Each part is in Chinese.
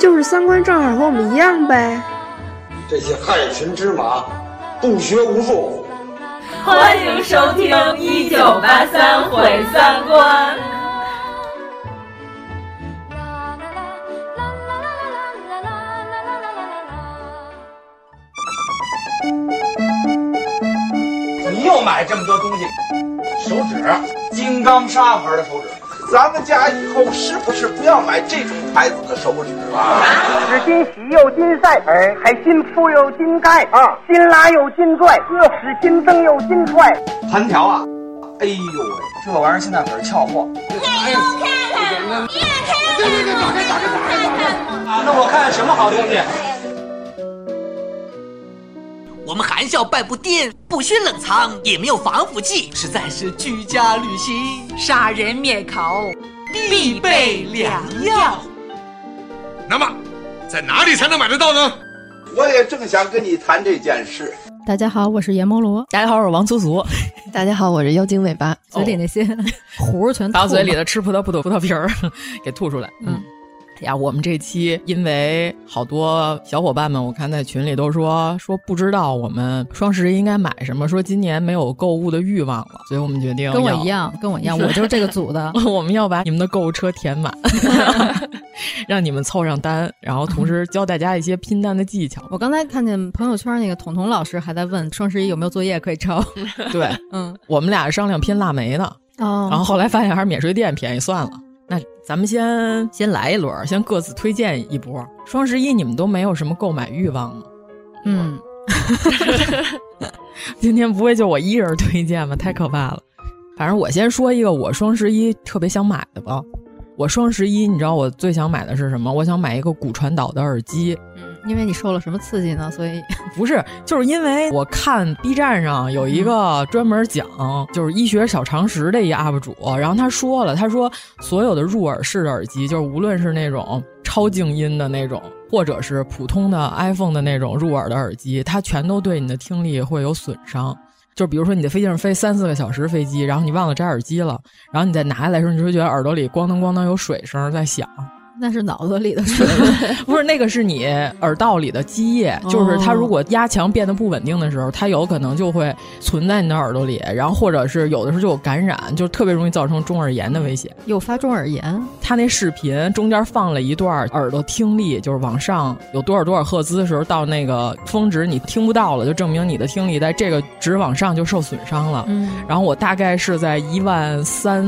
就是三观正好和我们一样呗。这些害群之马，不学无术。欢迎收听《一九八三毁三观》。你又买这么多东西，手指，金刚砂牌的手指。咱们家以后是不是不要买这种牌子的手纸了？是金喜又金晒，哎，还金铺又金盖啊，金拉又金拽，是金增又金踹。盘条啊，哎呦喂，这玩意儿现在可是俏货。哎呦，看看，你也看看，对对对，打开打开打开打开。啊，那我看看什么好东西。我们含笑半步癫，不需冷藏，也没有防腐剂，实在是居家旅行杀人灭口必备良药。那么，在哪里才能买得到呢？我也正想跟你谈这件事。大家好，我是阎摩罗。大家好，我是王苏苏。大家好，我是妖精尾巴。嘴里那些 糊全把嘴里的吃葡萄不吐葡萄皮儿 给吐出来。嗯。呀，我们这期因为好多小伙伴们，我看在群里都说说不知道我们双十一应该买什么，说今年没有购物的欲望了，所以我们决定跟我一样，跟我一样，我就是这个组的，我们要把你们的购物车填满，让你们凑上单，然后同时教大家一些拼单的技巧。我刚才看见朋友圈那个彤彤老师还在问双十一有没有作业可以抄，对，嗯，我们俩商量拼腊梅呢，哦，然后后来发现还是免税店便宜，算了。那咱们先先来一轮，先各自推荐一波。双十一你们都没有什么购买欲望吗？嗯，今天不会就我一人推荐吧？太可怕了。反正我先说一个我双十一特别想买的吧。我双十一你知道我最想买的是什么？我想买一个骨传导的耳机。因为你受了什么刺激呢？所以 不是，就是因为我看 B 站上有一个专门讲就是医学小常识的一 UP 主，然后他说了，他说所有的入耳式的耳机，就是无论是那种超静音的那种，或者是普通的 iPhone 的那种入耳的耳机，它全都对你的听力会有损伤。就比如说你在飞机上飞三四个小时飞机，然后你忘了摘耳机了，然后你再拿下来的时候，你就会觉得耳朵里咣当咣当有水声在响。那是脑子里的水，不是那个是你耳道里的积液，就是它如果压强变得不稳定的时候，它有可能就会存在你的耳朵里，然后或者是有的时候就有感染，就特别容易造成中耳炎的危险。诱发中耳炎？他那视频中间放了一段耳朵听力，就是往上有多少多少赫兹的时候，到那个峰值你听不到了，就证明你的听力在这个值往上就受损伤了。嗯，然后我大概是在一万三。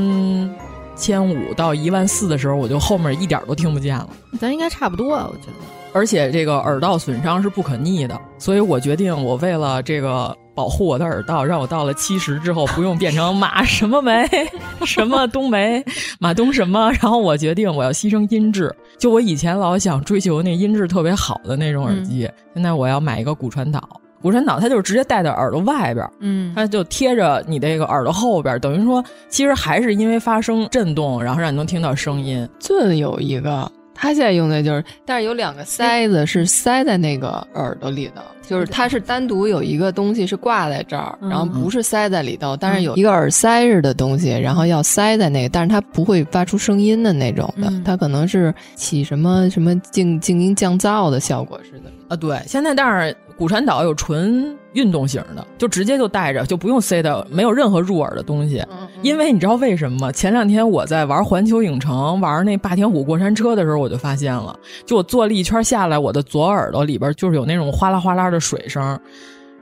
千五到一万四的时候，我就后面一点都听不见了。咱应该差不多啊，我觉得。而且这个耳道损伤是不可逆的，所以我决定，我为了这个保护我的耳道，让我到了七十之后不用变成马什么梅，什么冬梅，马冬什么。然后我决定我要牺牲音质。就我以前老想追求那音质特别好的那种耳机，现在我要买一个骨传导。骨传导它就是直接戴在耳朵外边，嗯，它就贴着你这个耳朵后边，等于说其实还是因为发生震动，然后让你能听到声音。这有一个，他现在用的就是，但是有两个塞子是塞在那个耳朵里的，就是它是单独有一个东西是挂在这儿，然后不是塞在里头，但是有一个耳塞似的东西，然后要塞在那个，但是它不会发出声音的那种的，它可能是起什么什么静静音降噪的效果似的。啊，对，现在但是。骨传导有纯运动型的，就直接就带着，就不用塞的，没有任何入耳的东西。因为你知道为什么吗？前两天我在玩环球影城玩那霸天虎过山车的时候，我就发现了，就我坐了一圈下来，我的左耳朵里边就是有那种哗啦哗啦的水声，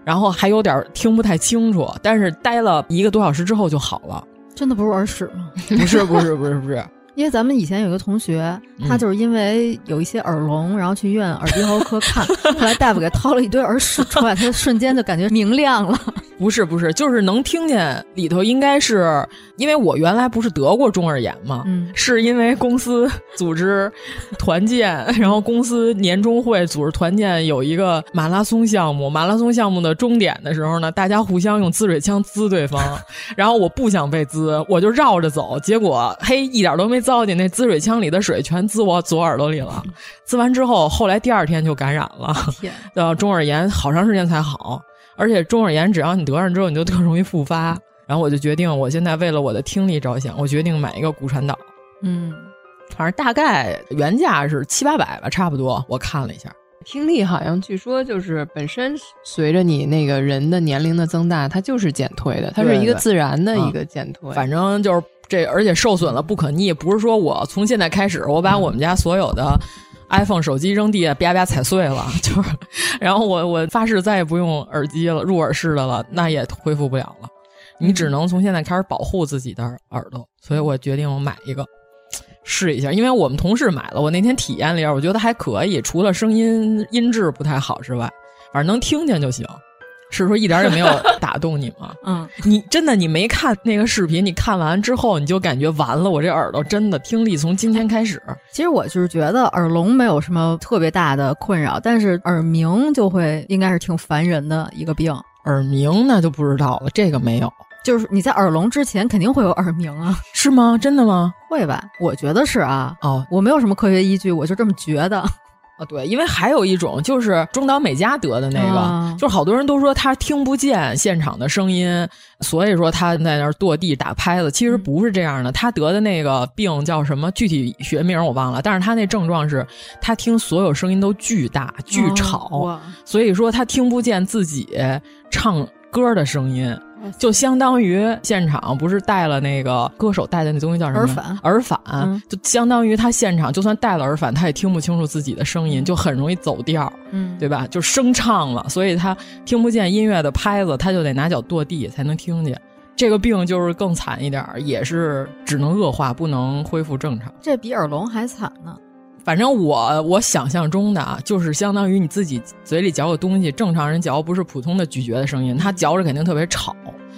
然后还有点听不太清楚。但是待了一个多小时之后就好了。真的不是耳屎吗？不是，不是，不是，不是。因为咱们以前有一个同学，他就是因为有一些耳聋，然后去医院耳鼻喉科看，后来大夫给掏了一堆耳屎出来，他瞬间就感觉明亮了。不是不是，就是能听见里头应该是，因为我原来不是得过中耳炎嘛，嗯，是因为公司组织团建，然后公司年终会组织团建有一个马拉松项目，马拉松项目的终点的时候呢，大家互相用滋水枪滋对方，然后我不想被滋，我就绕着走，结果嘿一点都没糟践，那滋水枪里的水全滋我左耳朵里了，滋完之后，后来第二天就感染了，呃，中耳炎好长时间才好。而且中耳炎，只要你得上之后，你就特容易复发。然后我就决定，我现在为了我的听力着想，我决定买一个骨传导。嗯，反正大概原价是七八百吧，差不多。我看了一下，听力好像据说就是本身随着你那个人的年龄的增大，它就是减退的，它是一个自然的一个减退。反正就是这，而且受损了不可逆，不是说我从现在开始，我把我们家所有的。iPhone 手机扔地下，啪啪踩碎了，就是，然后我我发誓再也不用耳机了，入耳式的了，那也恢复不了了。你只能从现在开始保护自己的耳朵，所以我决定我买一个试一下，因为我们同事买了，我那天体验了一下，我觉得还可以，除了声音音质不太好之外，反正能听见就行。是说一点也没有打动你吗？嗯，你真的你没看那个视频，你看完之后你就感觉完了，我这耳朵真的听力从今天开始。其实我就是觉得耳聋没有什么特别大的困扰，但是耳鸣就会应该是挺烦人的一个病。耳鸣那就不知道了，这个没有，就是你在耳聋之前肯定会有耳鸣啊？是吗？真的吗？会吧？我觉得是啊。哦，我没有什么科学依据，我就这么觉得。哦，对，因为还有一种就是中岛美嘉得的那个，就是好多人都说他听不见现场的声音，所以说他在那儿跺地打拍子。其实不是这样的，他得的那个病叫什么？具体学名我忘了，但是他那症状是他听所有声音都巨大、巨吵，所以说他听不见自己唱歌的声音。就相当于现场不是带了那个歌手带的那东西叫什么？耳返。耳返，就相当于他现场就算带了耳返，他也听不清楚自己的声音，就很容易走调，嗯，对吧？就声唱了，所以他听不见音乐的拍子，他就得拿脚跺地才能听见。这个病就是更惨一点，也是只能恶化，不能恢复正常。这比耳聋还惨呢。反正我我想象中的啊，就是相当于你自己嘴里嚼个东西，正常人嚼不是普通的咀嚼的声音，他嚼着肯定特别吵，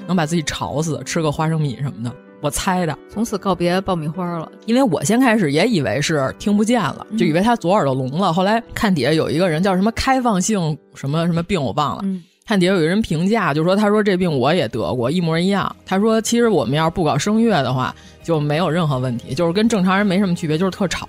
能把自己吵死。吃个花生米什么的，我猜的。从此告别爆米花了，因为我先开始也以为是听不见了，就以为他左耳朵聋了。后来看底下有一个人叫什么开放性什么什么病，我忘了。看底下有一人评价，就说他说这病我也得过，一模一样。他说其实我们要是不搞声乐的话，就没有任何问题，就是跟正常人没什么区别，就是特吵。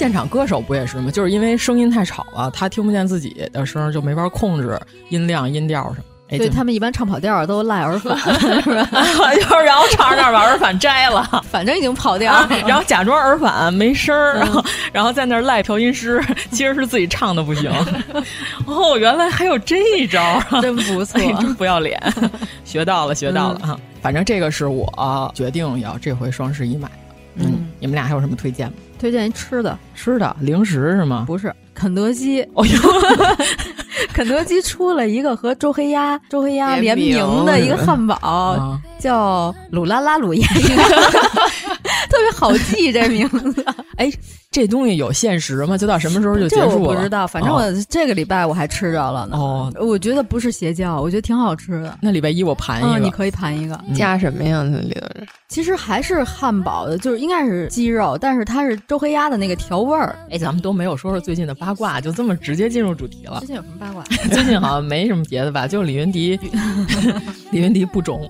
现场歌手不也是吗？就是因为声音太吵了，他听不见自己的声，就没法控制音量、音调什么。对他们一般唱跑调都赖耳返，是吧？就是然后唱着唱着把耳返摘了，反正已经跑调，然后假装耳返没声儿，然后 然后在那儿赖调音师，其实是自己唱的不行。哦，原来还有这一招，真不错，真不要脸，学到了，学到了哈。反正这个是我决定要这回双十一买的。嗯，你们俩还有什么推荐吗？推荐一吃的，吃的零食是吗？不是，肯德基。哦呦，肯德基出了一个和周黑鸭、周黑鸭联名的一个汉堡，叫鲁拉拉鲁鸭，特别好记这名字。哎，这东西有限时吗？就到什么时候就结束了？这我不知道，反正我这个礼拜我还吃着了呢。哦，我觉得不是邪教，我觉得挺好吃的。那礼拜一我盘一个，你可以盘一个，加什么呀？那里头其实还是汉堡的，就是应该是鸡肉，但是它是周黑鸭的那个调味儿。哎，咱们都没有说说最近的八卦，就这么直接进入主题了。最近有什么八卦？最近好像没什么别的吧，就李云迪，李云迪不中。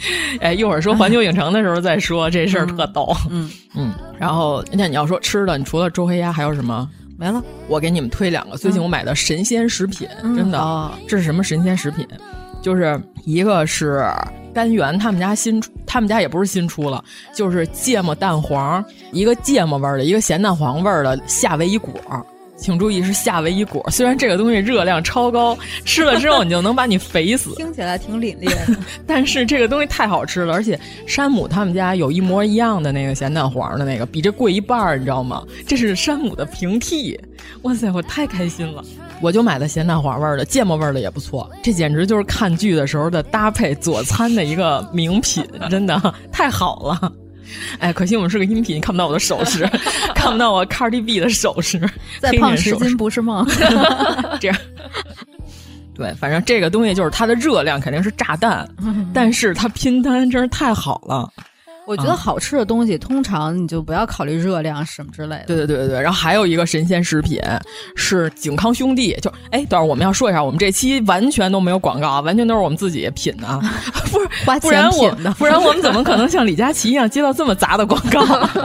哎，一会儿说环球影城的时候再说这事儿，特逗。嗯 嗯，然后那你要说吃的，你除了周黑鸭还有什么？没了。我给你们推两个，最近我买的神仙食品，嗯、真的，哦、这是什么神仙食品？就是一个是甘源他们家新出，他们家也不是新出了，就是芥末蛋黄，一个芥末味儿的，一个咸蛋黄味儿的夏威夷果。请注意是夏威夷果，虽然这个东西热量超高，吃了之后你就能把你肥死，听起来挺凛冽的，但是这个东西太好吃了，而且山姆他们家有一模一样的那个咸蛋黄的那个，比这贵一半儿，你知道吗？这是山姆的平替，哇塞，我太开心了！我就买的咸蛋黄味儿的，芥末味儿的也不错，这简直就是看剧的时候的搭配佐餐的一个名品，真的太好了。哎，可惜我们是个音频，看不到我的手势，看不到我 Cardi B 的手势。再胖十斤不是梦。这样，对，反正这个东西就是它的热量肯定是炸弹，但是它拼单真是太好了。我觉得好吃的东西，通常你就不要考虑热量什么之类的。对对对对对，然后还有一个神仙食品是景康兄弟，就哎，等会儿我们要说一下，我们这期完全都没有广告啊，完全都是我们自己品的，不是花不然我钱品的，不然我们怎么可能像李佳琦一样接到这么杂的广告，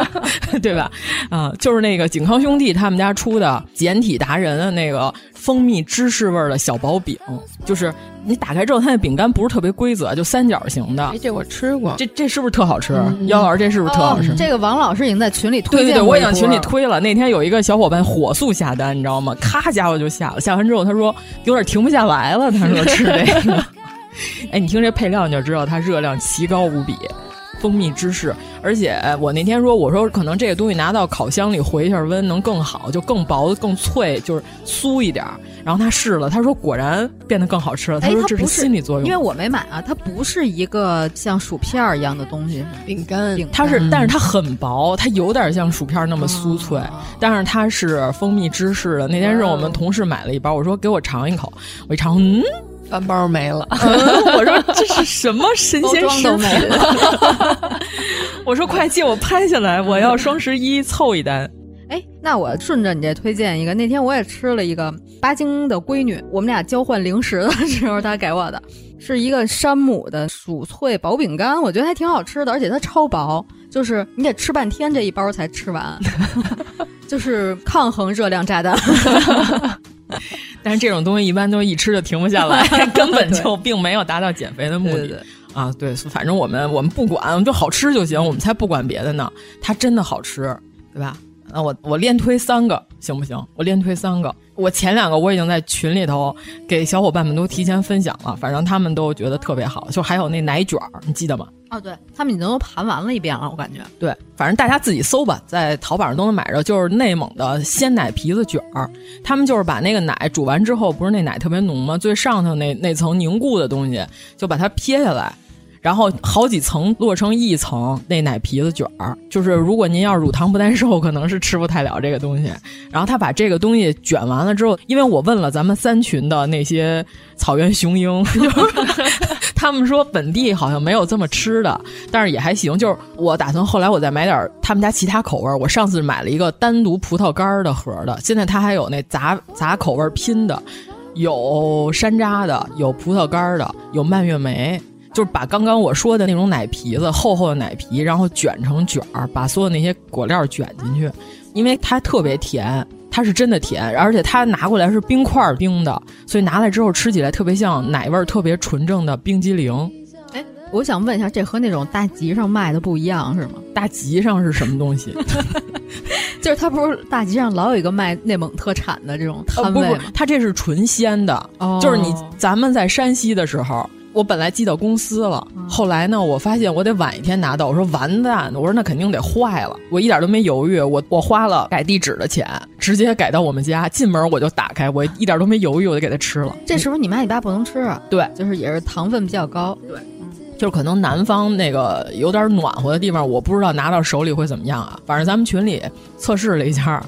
对吧？啊，就是那个景康兄弟他们家出的简体达人的那个蜂蜜芝士味儿的小薄饼，就是你打开之后，它那饼干不是特别规则，就三角形的。哎，这我吃过，这这是不是特好吃？姚老师，这是不是特好吃？哦这个王老师已经在群里推对对对，荐过一波我已经群里推了。那天有一个小伙伴火速下单，你知道吗？咔家伙就下了。下完之后，他说有点停不下来了。他说吃这个，哎，你听这配料你就知道它热量奇高无比。蜂蜜芝士，而且我那天说，我说可能这个东西拿到烤箱里回一下温能更好，就更薄、更脆，就是酥一点。然后他试了，他说果然变得更好吃了。他哎，说这是心理作用，因为我没买啊，它不是一个像薯片儿一样的东西，饼干，饼它是，但是它很薄，它有点像薯片那么酥脆，但是它是蜂蜜芝士的。那天是我们同事买了一包，我说给我尝一口，我一尝，嗯，半包没了。嗯我说这是什么神仙食品？我说快借我拍下来，我要双十一凑一单。哎，那我顺着你这推荐一个，那天我也吃了一个巴金的闺女，我们俩交换零食的时候，她给我的是一个山姆的薯脆薄饼干，我觉得还挺好吃的，而且它超薄，就是你得吃半天这一包才吃完，就是抗衡热量炸弹。但是这种东西一般都一吃就停不下来，根本就并没有达到减肥的目的。对对对啊，对，反正我们我们不管，我们就好吃就行，我们才不管别的呢。它真的好吃，对吧？那我我连推三个行不行？我连推三个。我前两个我已经在群里头给小伙伴们都提前分享了，反正他们都觉得特别好。就还有那奶卷儿，你记得吗？哦，对他们已经都盘完了一遍了，我感觉。对，反正大家自己搜吧，在淘宝上都能买着，就是内蒙的鲜奶皮子卷儿。他们就是把那个奶煮完之后，不是那奶特别浓吗？最上头那那层凝固的东西，就把它撇下来，然后好几层摞成一层那奶皮子卷儿。就是如果您要乳糖不耐受，可能是吃不太了这个东西。然后他把这个东西卷完了之后，因为我问了咱们三群的那些草原雄鹰，就 是他们说本地好像没有这么吃的，但是也还行。就是我打算后来我再买点他们家其他口味儿。我上次买了一个单独葡萄干儿的盒的，现在它还有那杂杂口味儿拼的，有山楂的，有葡萄干儿的，有蔓越莓。就是把刚刚我说的那种奶皮子厚厚的奶皮，然后卷成卷儿，把所有那些果料卷进去，因为它特别甜，它是真的甜，而且它拿过来是冰块儿冰的，所以拿来之后吃起来特别像奶味儿特别纯正的冰激凌。哎，我想问一下，这和那种大集上卖的不一样是吗？大集上是什么东西？就是它不是大集上老有一个卖内蒙特产的这种摊位吗？呃、不不，它这是纯鲜的，哦、就是你咱们在山西的时候。我本来寄到公司了，后来呢，我发现我得晚一天拿到。我说完蛋，我说那肯定得坏了。我一点都没犹豫，我我花了改地址的钱，直接改到我们家。进门我就打开，我一点都没犹豫，我就给它吃了。这是不是你妈你爸不能吃啊？对，就是也是糖分比较高。对，就是可能南方那个有点暖和的地方，我不知道拿到手里会怎么样啊。反正咱们群里测试了一下。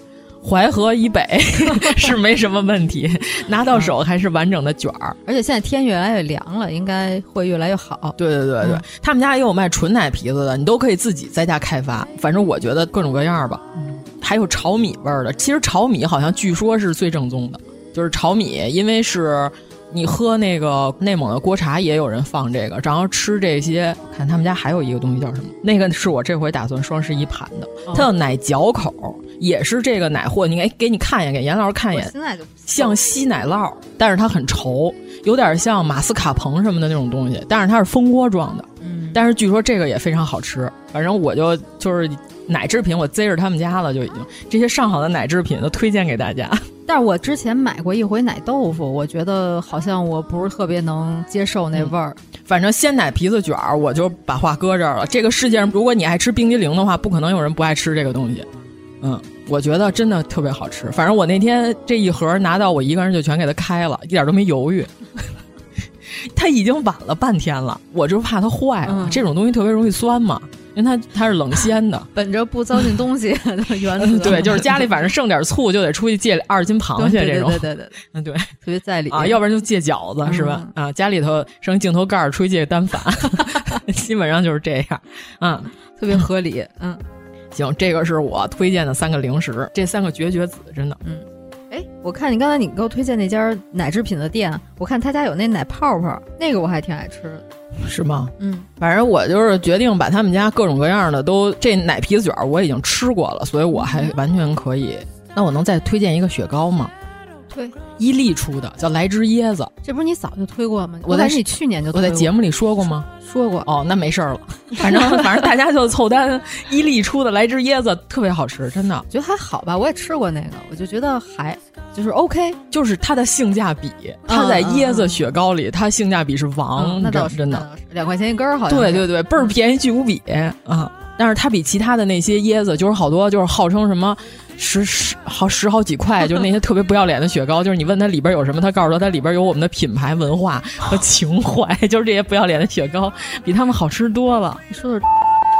淮河以北 是没什么问题，拿到手还是完整的卷儿，而且现在天越来越凉了，应该会越来越好。对对对对，嗯、他们家也有卖纯奶皮子的，你都可以自己在家开发。反正我觉得各种各样吧，嗯、还有炒米味儿的。其实炒米好像据说是最正宗的，就是炒米，因为是你喝那个内蒙的锅茶也有人放这个，然后吃这些。看他们家还有一个东西叫什么？那个是我这回打算双十一盘的，它叫奶嚼口。也是这个奶货，你给给你看一眼，给严老师看一眼，现在就像稀奶酪，但是它很稠，有点像马斯卡彭什么的那种东西，但是它是蜂窝状的。嗯，但是据说这个也非常好吃，反正我就就是奶制品，我贼着他们家了，就已经这些上好的奶制品都推荐给大家。但是我之前买过一回奶豆腐，我觉得好像我不是特别能接受那味儿。嗯、反正鲜奶皮子卷儿，我就把话搁这儿了。这个世界上，如果你爱吃冰激凌的话，不可能有人不爱吃这个东西。嗯，我觉得真的特别好吃。反正我那天这一盒拿到，我一个人就全给它开了，一点都没犹豫。它已经晚了半天了，我就怕它坏了。嗯、这种东西特别容易酸嘛。因为它它是冷鲜的，本着不糟践东西 的原则，对，就是家里反正剩点醋就得出去借二斤螃蟹这种，对对对对，嗯对，特别在理啊，要不然就借饺子、嗯、是吧？啊，家里头剩镜头盖儿出去借单反，基本上就是这样，啊，特别合理，嗯，行，这个是我推荐的三个零食，这三个绝绝子，真的，嗯。哎，我看你刚才你给我推荐那家奶制品的店，我看他家有那奶泡泡，那个我还挺爱吃的。是吗？嗯，反正我就是决定把他们家各种各样的都这奶皮子卷我已经吃过了，所以我还完全可以。那我能再推荐一个雪糕吗？推伊利出的叫来只椰子，这不是你早就推过吗？我在你去年就我在节目里说过吗？说过哦，那没事儿了。反正反正大家就凑单，伊利出的来只椰子特别好吃，真的，觉得还好吧。我也吃过那个，我就觉得还就是 OK，就是它的性价比，它在椰子雪糕里，它性价比是王，那倒是真的，两块钱一根儿，好像对对对，倍儿便宜，巨无比啊！但是它比其他的那些椰子，就是好多就是号称什么。十十好十好几块，就是那些特别不要脸的雪糕，就是你问它里边有什么，它告诉说它里边有我们的品牌文化和情怀，就是这些不要脸的雪糕 比他们好吃多了。你说的，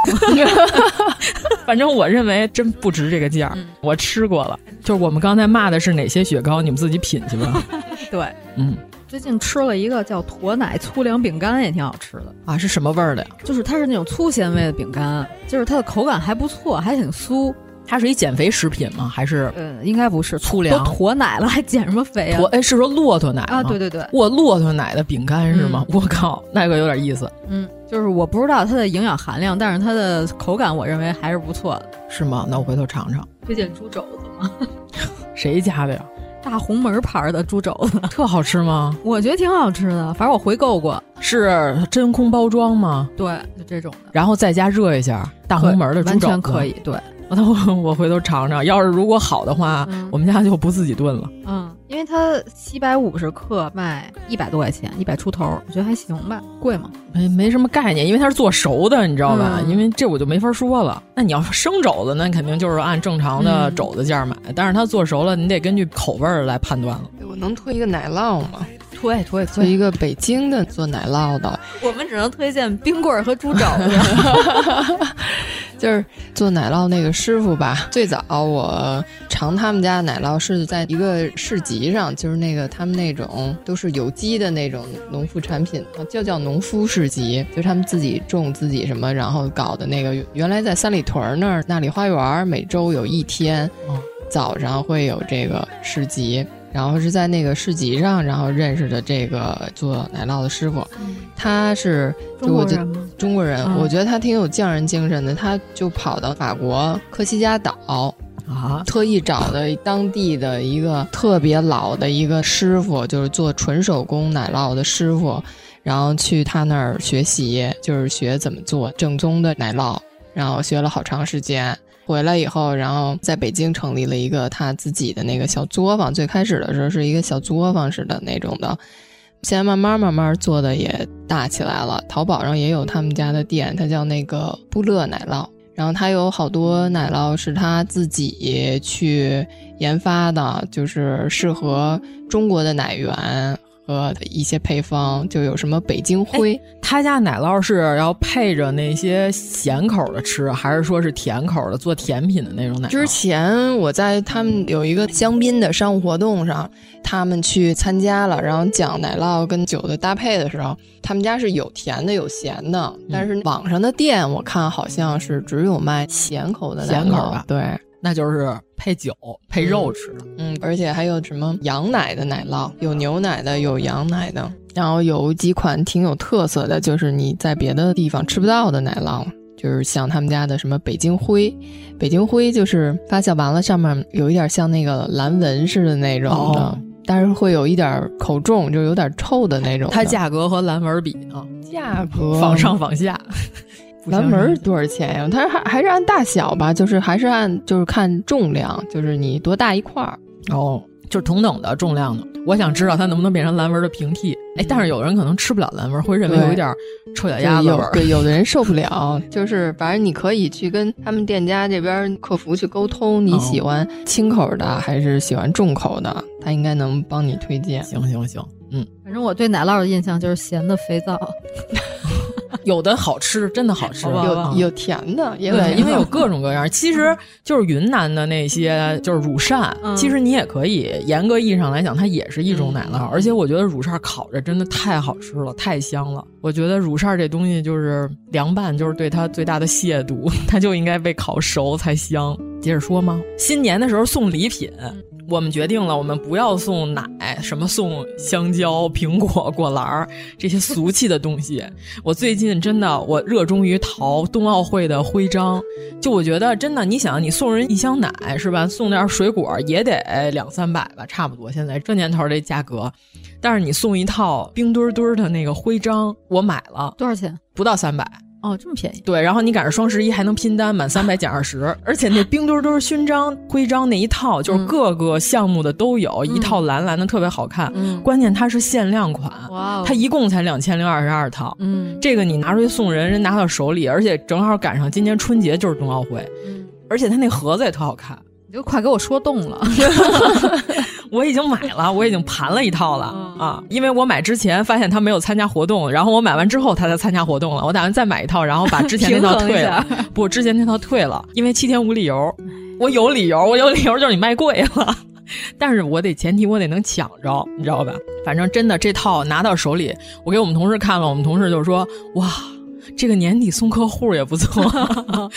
反正我认为真不值这个价。嗯、我吃过了，就是我们刚才骂的是哪些雪糕，你们自己品去吧。对，嗯。最近吃了一个叫驼奶粗粮饼干，也挺好吃的啊！是什么味儿的呀？就是它是那种粗纤维的饼干，就是它的口感还不错，还挺酥。它是一减肥食品吗？还是？嗯，应该不是粗粮，都驼奶了还减什么肥啊？驼哎，是说骆驼奶啊？对对对，哇，骆驼奶的饼干是吗？我、嗯、靠，那个有点意思。嗯，就是我不知道它的营养含量，但是它的口感我认为还是不错的。是吗？那我回头尝尝。推荐猪肘子吗？谁家的呀？大红门牌的猪肘子特好吃吗？我觉得挺好吃的，反正我回购过。是真空包装吗？对，就这种的。然后在家热一下，大红门的猪肘子完全可以。对，那我我回头尝尝，要是如果好的话，嗯、我们家就不自己炖了。嗯，因为它七百五十克卖一百多块钱，一百出头，我觉得还行吧。贵吗？没没什么概念，因为它是做熟的，你知道吧？嗯、因为这我就没法说了。那你要生肘子，那肯定就是按正常的肘子价买。嗯、但是它做熟了，你得根据口味来判断了。我能推一个奶酪吗？推推推一个北京的做奶酪的。我们只能推荐冰棍儿和猪肘子。就是做奶酪那个师傅吧，最早我尝他们家奶酪是在一个市集上，就是那个他们那种都是有机的那种农副产品，就叫农夫市集，就是他们自己种自己什么，然后搞的那个。原来在三里屯那儿那里花园，每周有一天、嗯、早上会有这个市集。然后是在那个市集上，然后认识的这个做奶酪的师傅，嗯、他是中国人吗？中国人，嗯、我觉得他挺有匠人精神的。他就跑到法国科西嘉岛啊，特意找的当地的一个特别老的一个师傅，就是做纯手工奶酪的师傅，然后去他那儿学习，就是学怎么做正宗的奶酪，然后学了好长时间。回来以后，然后在北京成立了一个他自己的那个小作坊。最开始的时候是一个小作坊似的那种的，现在慢慢慢慢做的也大起来了。淘宝上也有他们家的店，它叫那个布乐奶酪。然后他有好多奶酪是他自己去研发的，就是适合中国的奶源。和一些配方，就有什么北京灰，他家奶酪是要配着那些咸口的吃，还是说是甜口的做甜品的那种奶酪？之前我在他们有一个香槟的商务活动上，他们去参加了，然后讲奶酪跟酒的搭配的时候，他们家是有甜的有咸的，但是网上的店我看好像是只有卖咸口的咸口吧？对。那就是配酒配肉吃的，嗯，而且还有什么羊奶的奶酪，有牛奶的，有羊奶的，然后有几款挺有特色的，就是你在别的地方吃不到的奶酪，就是像他们家的什么北京灰，北京灰就是发酵完了上面有一点像那个蓝纹似的那种的，哦但是会有一点口重，就有点臭的那种的。它价格和蓝纹比呢？价格仿上仿下。蓝纹多少钱呀？它还还是按大小吧，就是还是按就是看重量，就是你多大一块儿哦，就是同等的重量的。我想知道它能不能变成蓝纹的平替。哎，但是有人可能吃不了蓝纹，会认为有一点臭脚丫子味儿。对，有的人受不了。就是反正你可以去跟他们店家这边客服去沟通，你喜欢轻口的还是喜欢重口的，他应该能帮你推荐。行行行，嗯，反正我对奶酪的印象就是咸的肥皂。有的好吃，真的好吃，有有甜的，也对，因为有各种各样。其实就是云南的那些，就是乳扇，嗯、其实你也可以严格意义上来讲，它也是一种奶酪。嗯、而且我觉得乳扇烤着真的太好吃了，太香了。我觉得乳扇这东西就是凉拌，就是对它最大的亵渎，它就应该被烤熟才香。接着说吗？新年的时候送礼品。我们决定了，我们不要送奶，什么送香蕉、苹果、果篮儿这些俗气的东西。我最近真的，我热衷于淘冬奥会的徽章。就我觉得，真的，你想，你送人一箱奶是吧？送点水果也得两三百吧，差不多。现在这年头这价格，但是你送一套冰墩墩的那个徽章，我买了，多少钱？不到三百。哦，这么便宜？对，然后你赶上双十一还能拼单，满三百减二十，而且那冰墩墩勋章、徽章那一套，就是各个项目的都有，嗯、一套蓝蓝的特别好看。嗯，关键它是限量款，哇、哦，它一共才两千零二十二套。嗯，这个你拿出去送人，人拿到手里，而且正好赶上今年春节就是冬奥会，嗯，而且它那盒子也特好看。你就快给我说动了。我已经买了，我已经盘了一套了、嗯、啊！因为我买之前发现他没有参加活动，然后我买完之后他才参加活动了。我打算再买一套，然后把之前那套 退了。不，之前那套退了，因为七天无理由。我有理由，我有理由就是你卖贵了，但是我得前提我得能抢着，你知道吧？反正真的这套拿到手里，我给我们同事看了，我们同事就说：“哇。”这个年底送客户也不错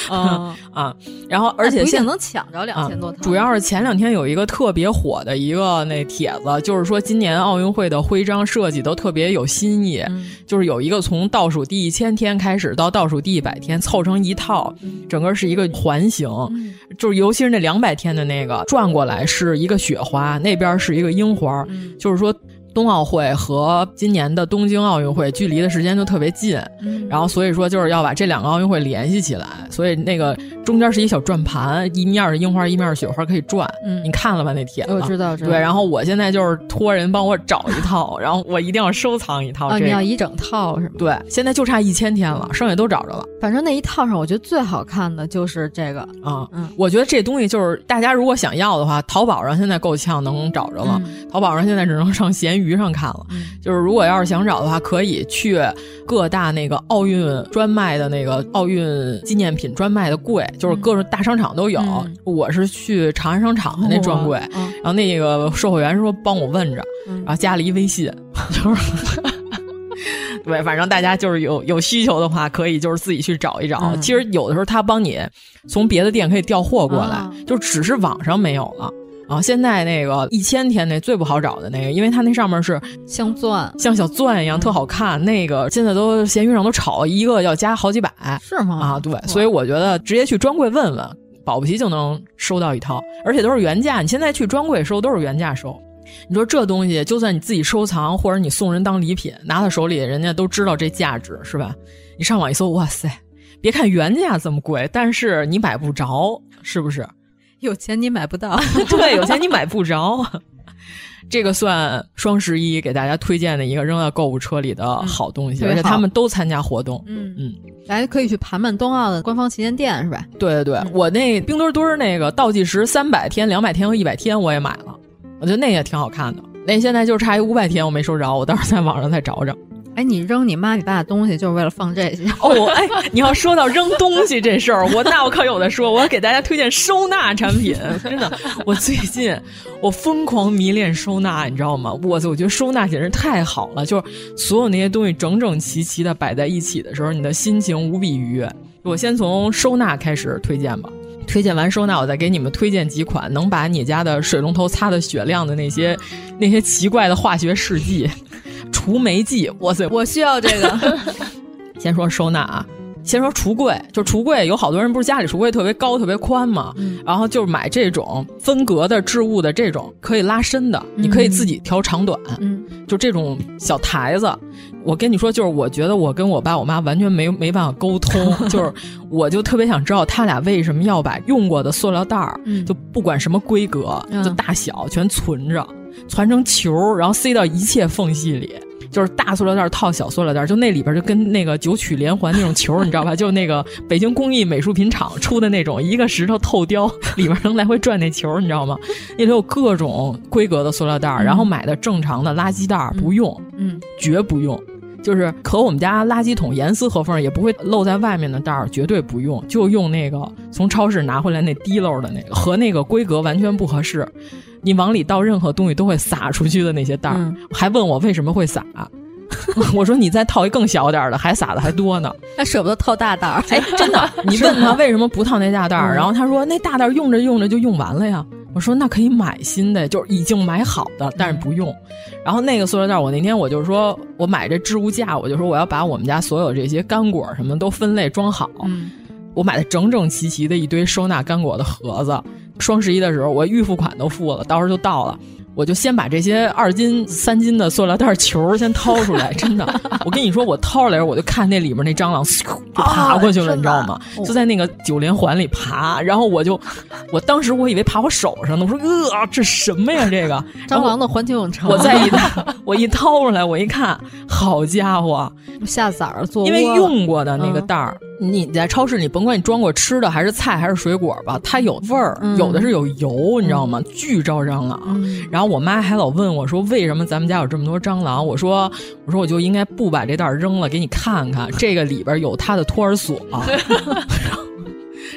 啊 啊！然后而且现在能抢着两千多套、啊。主要是前两天有一个特别火的一个那帖子，就是说今年奥运会的徽章设计都特别有新意，嗯、就是有一个从倒数第一千天开始到倒数第一百天凑成一套，嗯、整个是一个环形，嗯、就是尤其是那两百天的那个转过来是一个雪花，那边是一个樱花，嗯就是说。冬奥会和今年的东京奥运会距离的时间就特别近，嗯、然后所以说就是要把这两个奥运会联系起来，所以那个中间是一小转盘，一面是樱花，一面是雪花，可以转。嗯，你看了吧那帖子？我知道，知道。对，然后我现在就是托人帮我找一套，然后我一定要收藏一套。啊，这个、你要一整套是吗？对，现在就差一千天了，剩下都找着了。反正那一套上，我觉得最好看的就是这个啊。嗯，我觉得这东西就是大家如果想要的话，淘宝上现在够呛能找着了。嗯、淘宝上现在只能上闲鱼上看了。嗯就是如果要是想找的话，可以去各大那个奥运专卖的那个奥运纪念品专卖的柜，就是各种大商场都有。嗯、我是去长安商场的那专柜，嗯、然后那个售货员说帮我问着，然后加了一微信，就是。对，反正大家就是有有需求的话，可以就是自己去找一找。嗯、其实有的时候他帮你从别的店可以调货过来，啊、就只是网上没有了。啊，现在那个一千天那最不好找的那个，因为它那上面是像钻，像小钻一样，特好看。那个现在都闲鱼上都炒一个要加好几百，是吗？啊，对，所以我觉得直接去专柜问问，保不齐就能收到一套，而且都是原价。你现在去专柜收都是原价收。你说这东西，就算你自己收藏，或者你送人当礼品，拿到手里，人家都知道这价值，是吧？你上网一搜，哇塞，别看原价这么贵，但是你买不着，是不是？有钱你买不到，对，有钱你买不着。这个算双十一给大家推荐的一个扔到购物车里的好东西，嗯、而且他们都参加活动。嗯嗯，大家可以去盘盘冬奥的官方旗舰店，是吧？对对对，嗯、我那冰墩墩那个倒计时三百天、两百天和一百天我也买了，我觉得那也挺好看的。那现在就差一五百天我没收着，我到时候在网上再找找。哎，你扔你妈你爸的东西就是为了放这些哦？哎，你要说到扔东西这事儿，我那我可有的说，我要给大家推荐收纳产品。真的，我最近我疯狂迷恋收纳，你知道吗？我我觉得收纳简直太好了，就是所有那些东西整整齐齐的摆在一起的时候，你的心情无比愉悦。我先从收纳开始推荐吧。推荐完收纳，我再给你们推荐几款能把你家的水龙头擦得雪亮的那些 那些奇怪的化学试剂。除霉剂，哇塞！我需要这个。先说收纳啊，先说橱柜，就橱柜有好多人不是家里橱柜特别高、特别宽嘛，嗯、然后就买这种分隔的置物的这种可以拉伸的，嗯、你可以自己调长短，嗯，就这种小台子。我跟你说，就是我觉得我跟我爸我妈完全没没办法沟通，就是我就特别想知道他俩为什么要把用过的塑料袋儿，嗯、就不管什么规格、嗯、就大小全存着，攒成球，然后塞到一切缝隙里。就是大塑料袋套小塑料袋，就那里边就跟那个九曲连环那种球，你知道吧？就那个北京工艺美术品厂出的那种，一个石头透雕，里边能来回转那球，你知道吗？那里有各种规格的塑料袋，然后买的正常的垃圾袋不用，嗯，绝不用。就是可我们家垃圾桶严丝合缝，也不会露在外面的袋儿，绝对不用，就用那个从超市拿回来那滴漏的那个，和那个规格完全不合适。你往里倒任何东西都会洒出去的那些袋儿，嗯、还问我为什么会洒？我说你再套一更小点儿的，还撒的还多呢。他舍不得套大袋儿，哎，真的，你问他为什么不套那大袋儿，嗯、然后他说那大袋儿用着用着就用完了呀。我说那可以买新的，就是已经买好的，但是不用。然后那个塑料袋，我那天我就说我买这置物架，我就说我要把我们家所有这些干果什么都分类装好。嗯、我买的整整齐齐的一堆收纳干果的盒子。双十一的时候，我预付款都付了，到时候就到了。我就先把这些二斤、三斤的塑料袋球先掏出来，真的，我跟你说，我掏出来，我就看那里面那蟑螂就爬过去了，哦、你知道吗？就在那个九连环里爬，然后我就，我当时我以为爬我手上呢，我说呃，这什么呀？这个 蟑螂的环球影城，我再一我一掏出来，我一看，好家伙，下崽儿做，因为用过的那个袋儿。嗯你在超市里，甭管你装过吃的还是菜还是水果吧，它有味儿，嗯、有的是有油，你知道吗？巨招蟑螂。嗯、然后我妈还老问我说：“为什么咱们家有这么多蟑螂？”我说：“我说我就应该不把这袋扔了，给你看看，这个里边有它的托儿所。”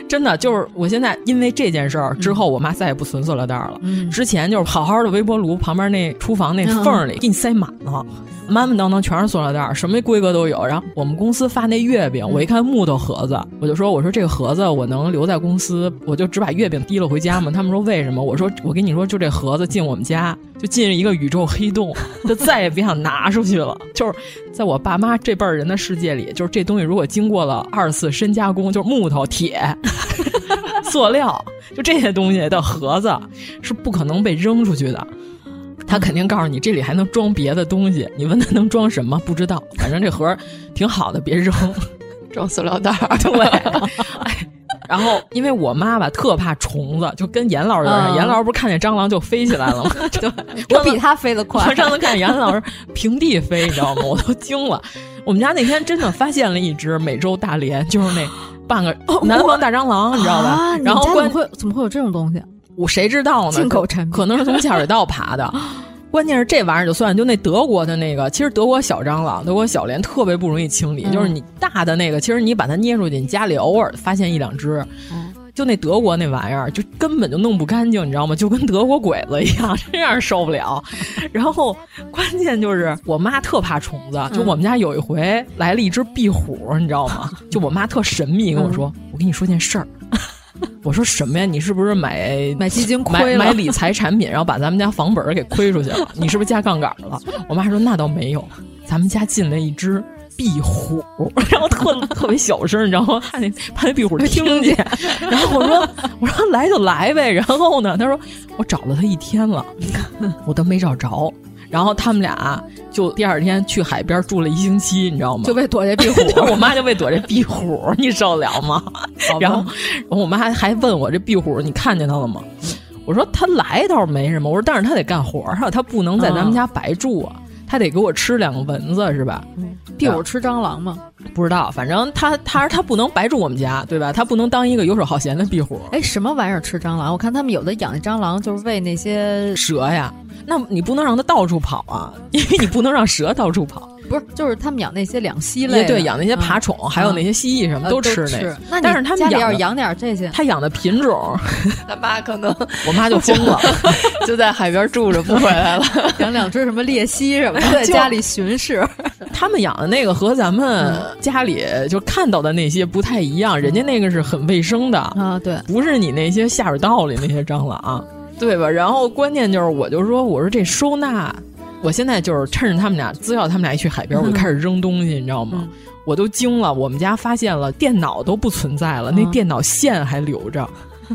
真的就是，我现在因为这件事儿之后，我妈再也不存塑料袋了。嗯、之前就是好好的微波炉旁边那厨房那缝里给你塞满了。满满当当全是塑料袋，什么规格都有。然后我们公司发那月饼，我一看木头盒子，我就说：“我说这个盒子我能留在公司，我就只把月饼提了回家吗？”他们说：“为什么？”我说：“我跟你说，就这盒子进我们家，就进了一个宇宙黑洞，就再也别想拿出去了。就是在我爸妈这辈儿人的世界里，就是这东西如果经过了二次深加工，就是木头、铁、塑料，就这些东西的盒子是不可能被扔出去的。”他肯定告诉你这里还能装别的东西，你问他能装什么？不知道，反正这盒挺好的，别扔，装塑料袋儿。对，哎，然后因为我妈吧特怕虫子，就跟严老师有点像。嗯严老师不是看见蟑螂就飞起来了吗？对，我比他飞得快。我上次看严老师平地飞，你知道吗？我都惊了。我们家那天真的发现了一只美洲大蠊，就是那半个 南方大蟑螂，你知道吧？啊、然后关会怎么会有这种东西？我谁知道呢？进口产品可能是从下水道爬的。关键是这玩意儿就算，就那德国的那个，其实德国小蟑螂、德国小蠊特别不容易清理。嗯、就是你大的那个，其实你把它捏出去，你家里偶尔发现一两只，嗯、就那德国那玩意儿，就根本就弄不干净，你知道吗？就跟德国鬼子一样，真让人受不了。然后关键就是我妈特怕虫子，就我们家有一回来了一只壁虎，你知道吗？就我妈特神秘跟我说：“我跟你说件事儿。”我说什么呀？你是不是买买基金亏了？买买理财产品，然后把咱们家房本给亏出去了？你是不是加杠杆了？我妈说那倒没有，咱们家进了一只壁虎，然后特特别小声，你知道吗？怕那怕那壁虎 听见。然后我说我说来就来呗。然后呢，他说我找了他一天了，我都没找着。然后他们俩就第二天去海边住了一星期，你知道吗？就为躲这壁虎，我妈就为躲这壁虎，你受得了吗？然后我妈还还问我这壁虎你看见它了吗？我说他来倒是没什么，我说但是他得干活啊，他不能在咱们家白住啊，他得给我吃两个蚊子是吧？壁虎吃蟑螂吗？不知道，反正他他他不能白住我们家，对吧？他不能当一个游手好闲的壁虎。哎，什么玩意儿吃蟑螂？我看他们有的养的蟑螂就是喂那些蛇呀。那你不能让它到处跑啊，因为你不能让蛇到处跑。不是，就是他们养那些两栖类，对，养那些爬虫，嗯、还有那些蜥蜴什么、嗯、都吃那个。那但是他们家里要养点这些，他养的品种，他 妈可能 我妈就疯了，就在海边住着不回来了。养两只什么鬣蜥什么的，在家里巡视。他们养的那个和咱们家里就看到的那些不太一样，人家那个是很卫生的啊，对，不是你那些下水道里那些蟑螂。对吧？然后关键就是，我就说，我说这收纳，我现在就是趁着他们俩，资料他们俩一去海边，我就开始扔东西，你知道吗？我都惊了。我们家发现了电脑都不存在了，那电脑线还留着。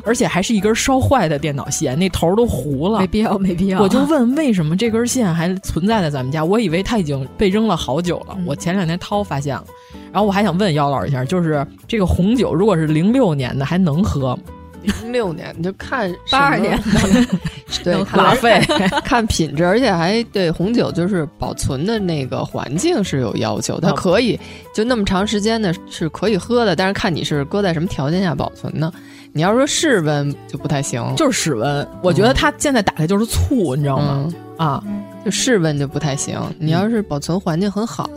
而且还是一根烧坏的电脑线，那头都糊了，没必要，没必要。我就问为什么这根线还存在在咱们家？我以为它已经被扔了好久了。我前两天掏发现了，然后我还想问姚老师一下，就是这个红酒如果是零六年的还能喝吗？零六年你就看 八二年的，对，拉菲 看品质，而且还对红酒就是保存的那个环境是有要求，它可以就那么长时间的是可以喝的，但是看你是搁在什么条件下保存的。你要说室温就不太行，就是室温。我觉得它现在打开就是醋，你知道吗？啊，就室温就不太行。你要是保存环境很好，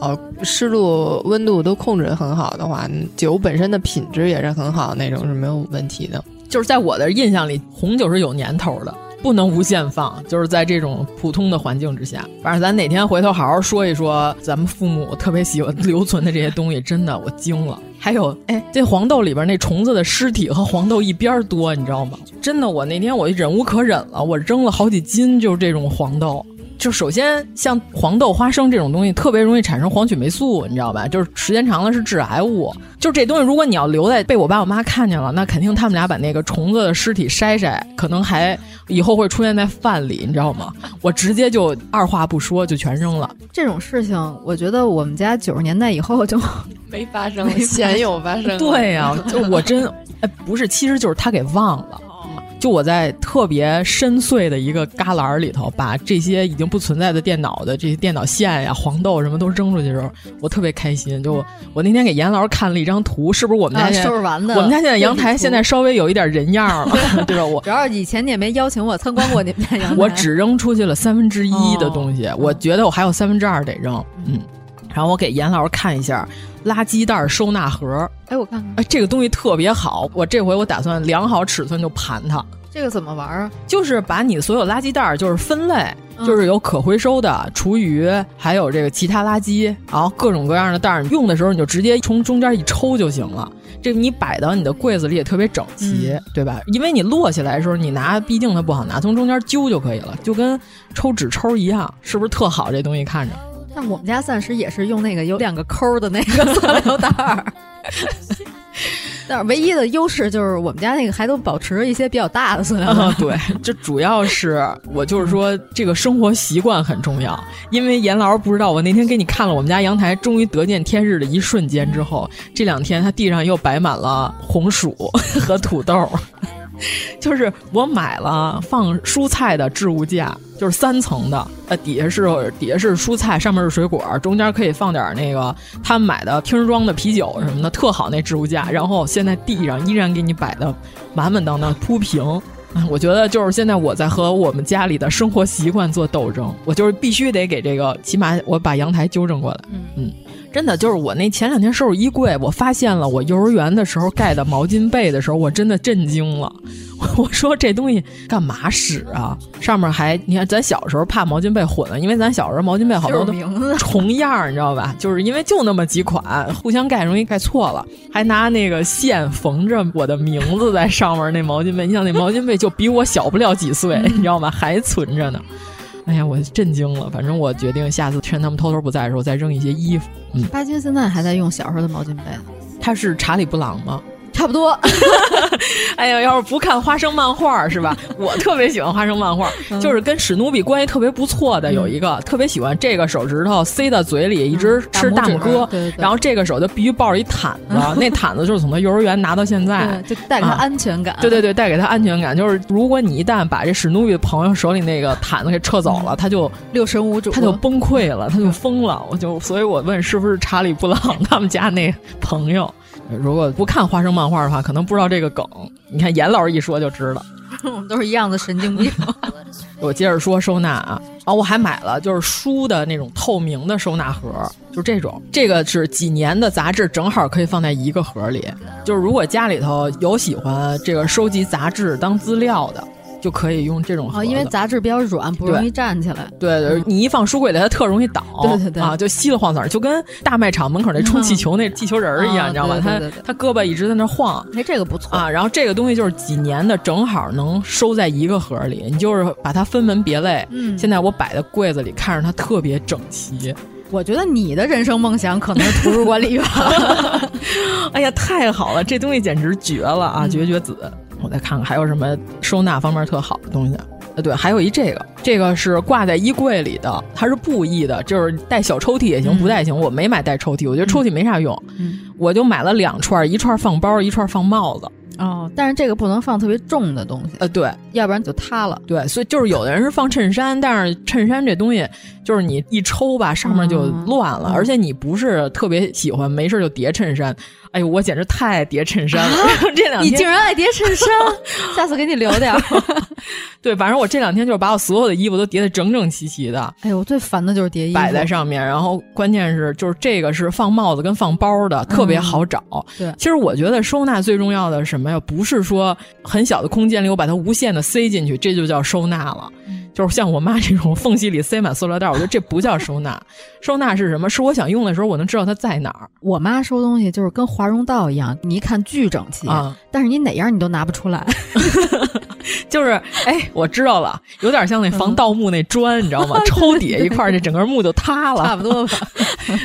湿度、温度都控制的很好的话，酒本身的品质也是很好，那种是没有问题的。就是在我的印象里，红酒是有年头的，不能无限放。就是在这种普通的环境之下，反正咱哪天回头好好说一说，咱们父母特别喜欢留存的这些东西，真的我惊了。还有，哎，这黄豆里边那虫子的尸体和黄豆一边多，你知道吗？真的，我那天我忍无可忍了，我扔了好几斤，就是这种黄豆。就首先像黄豆、花生这种东西，特别容易产生黄曲霉素，你知道吧？就是时间长了是致癌物。就这东西，如果你要留在被我爸我妈看见了，那肯定他们俩把那个虫子的尸体筛筛，可能还以后会出现在饭里，你知道吗？我直接就二话不说就全扔了。这种事情，我觉得我们家九十年代以后就 没发生，鲜有发生。对呀，就我真哎，不是，其实就是他给忘了。就我在特别深邃的一个旮旯里头，把这些已经不存在的电脑的这些电脑线呀、黄豆什么都扔出去的时候，我特别开心。就我那天给严老师看了一张图，是不是我们家收拾完的？我们家现在阳台现在稍微有一点人样了，对吧？我主要以前你也没邀请我参观过你们家阳台，我只扔出去了三分之一的东西，我觉得我还有三分之二得扔。嗯，然后我给严老师看一下垃圾袋收纳盒。哎，我看看，哎，这个东西特别好。我这回我打算量好尺寸就盘它。这个怎么玩啊？就是把你所有垃圾袋就是分类，就是有可回收的厨余，还有这个其他垃圾，然后各种各样的袋儿，用的时候你就直接从中间一抽就行了。这个你摆到你的柜子里也特别整齐，对吧？因为你摞起来的时候，你拿毕竟它不好拿，从中间揪就可以了，就跟抽纸抽一样，是不是特好？这东西看着。那我们家暂时也是用那个有两个抠的那个 塑料袋儿。但是唯一的优势就是我们家那个还都保持着一些比较大的塑料袋。对，这主要是我就是说这个生活习惯很重要。因为严老师不知道，我那天给你看了我们家阳台终于得见天日的一瞬间之后，这两天它地上又摆满了红薯和土豆。就是我买了放蔬菜的置物架，就是三层的，呃，底下是底下是蔬菜，上面是水果，中间可以放点那个他们买的瓶装的啤酒什么的，特好那置物架。然后现在地上依然给你摆的满满当当铺平。我觉得就是现在我在和我们家里的生活习惯做斗争，我就是必须得给这个，起码我把阳台纠正过来。嗯嗯。真的就是我那前两天收拾衣柜，我发现了我幼儿园的时候盖的毛巾被的时候，我真的震惊了。我说这东西干嘛使啊？上面还你看，咱小时候怕毛巾被混了，因为咱小时候毛巾被好多都重样，你知道吧？就是因为就那么几款，互相盖容易盖错了，还拿那个线缝着我的名字在上面。那毛巾被，你想那毛巾被就比我小不了几岁，你知道吗？还存着呢。哎呀，我震惊了。反正我决定下次趁他们偷偷不在的时候再扔一些衣服。嗯，巴金现在还在用小时候的毛巾被呢。他是查理布朗吗？差不多。哎呀，要是不看花生漫画是吧？我特别喜欢花生漫画，就是跟史努比关系特别不错的有一个，特别喜欢这个手指头塞到嘴里一直吃大拇哥，然后这个手就必须抱着一毯子，那毯子就是从他幼儿园拿到现在，就带给他安全感。对对对，带给他安全感。就是如果你一旦把这史努比的朋友手里那个毯子给撤走了，他就六神无主，他就崩溃了，他就疯了。我就所以，我问是不是查理布朗他们家那朋友。如果不看花生漫画的话，可能不知道这个梗。你看严老师一说就知道，我们都是一样的神经病。我接着说收纳啊，啊，我还买了就是书的那种透明的收纳盒，就这种，这个是几年的杂志，正好可以放在一个盒里。就是如果家里头有喜欢这个收集杂志当资料的。就可以用这种啊，因为杂志比较软，不容易站起来。对对，你一放书柜里，它特容易倒。对对对，啊，就稀里晃散，就跟大卖场门口那充气球那气球人儿一样，你知道吗？它它胳膊一直在那晃。哎，这个不错啊。然后这个东西就是几年的，正好能收在一个盒里。你就是把它分门别类。嗯。现在我摆在柜子里，看着它特别整齐。我觉得你的人生梦想可能是图书管理员。哎呀，太好了，这东西简直绝了啊，绝绝子！我再看看还有什么收纳方面特好的东西。呃，对，还有一这个，这个是挂在衣柜里的，它是布艺的，就是带小抽屉也行，不带行。我没买带抽屉，我觉得抽屉没啥用，我就买了两串，一串放包，一串放帽子。哦，但是这个不能放特别重的东西，呃，对，要不然就塌了。对，所以就是有的人是放衬衫，但是衬衫这东西就是你一抽吧，上面就乱了，而且你不是特别喜欢，没事就叠衬衫。哎呦，我简直太爱叠衬衫了！这两天你竟然爱叠衬衫，下次给你留点。对，反正我这两天就是把我所有的衣服都叠得整整齐齐的。哎呦，我最烦的就是叠衣服摆在上面，然后关键是就是这个是放帽子跟放包的，特别好找。对，其实我觉得收纳最重要的什么呀？不是说很小的空间里我把它无限的塞进去，这就叫收纳了。就是像我妈这种缝隙里塞满塑料袋，我觉得这不叫收纳。收纳是什么？是我想用的时候，我能知道它在哪儿。我妈收东西就是跟华容道一样，你一看巨整齐，啊、但是你哪样你都拿不出来。就是哎，我知道了，有点像那防盗墓那砖，你知道吗？抽底下一块，这整个墓就塌了。差不多吧。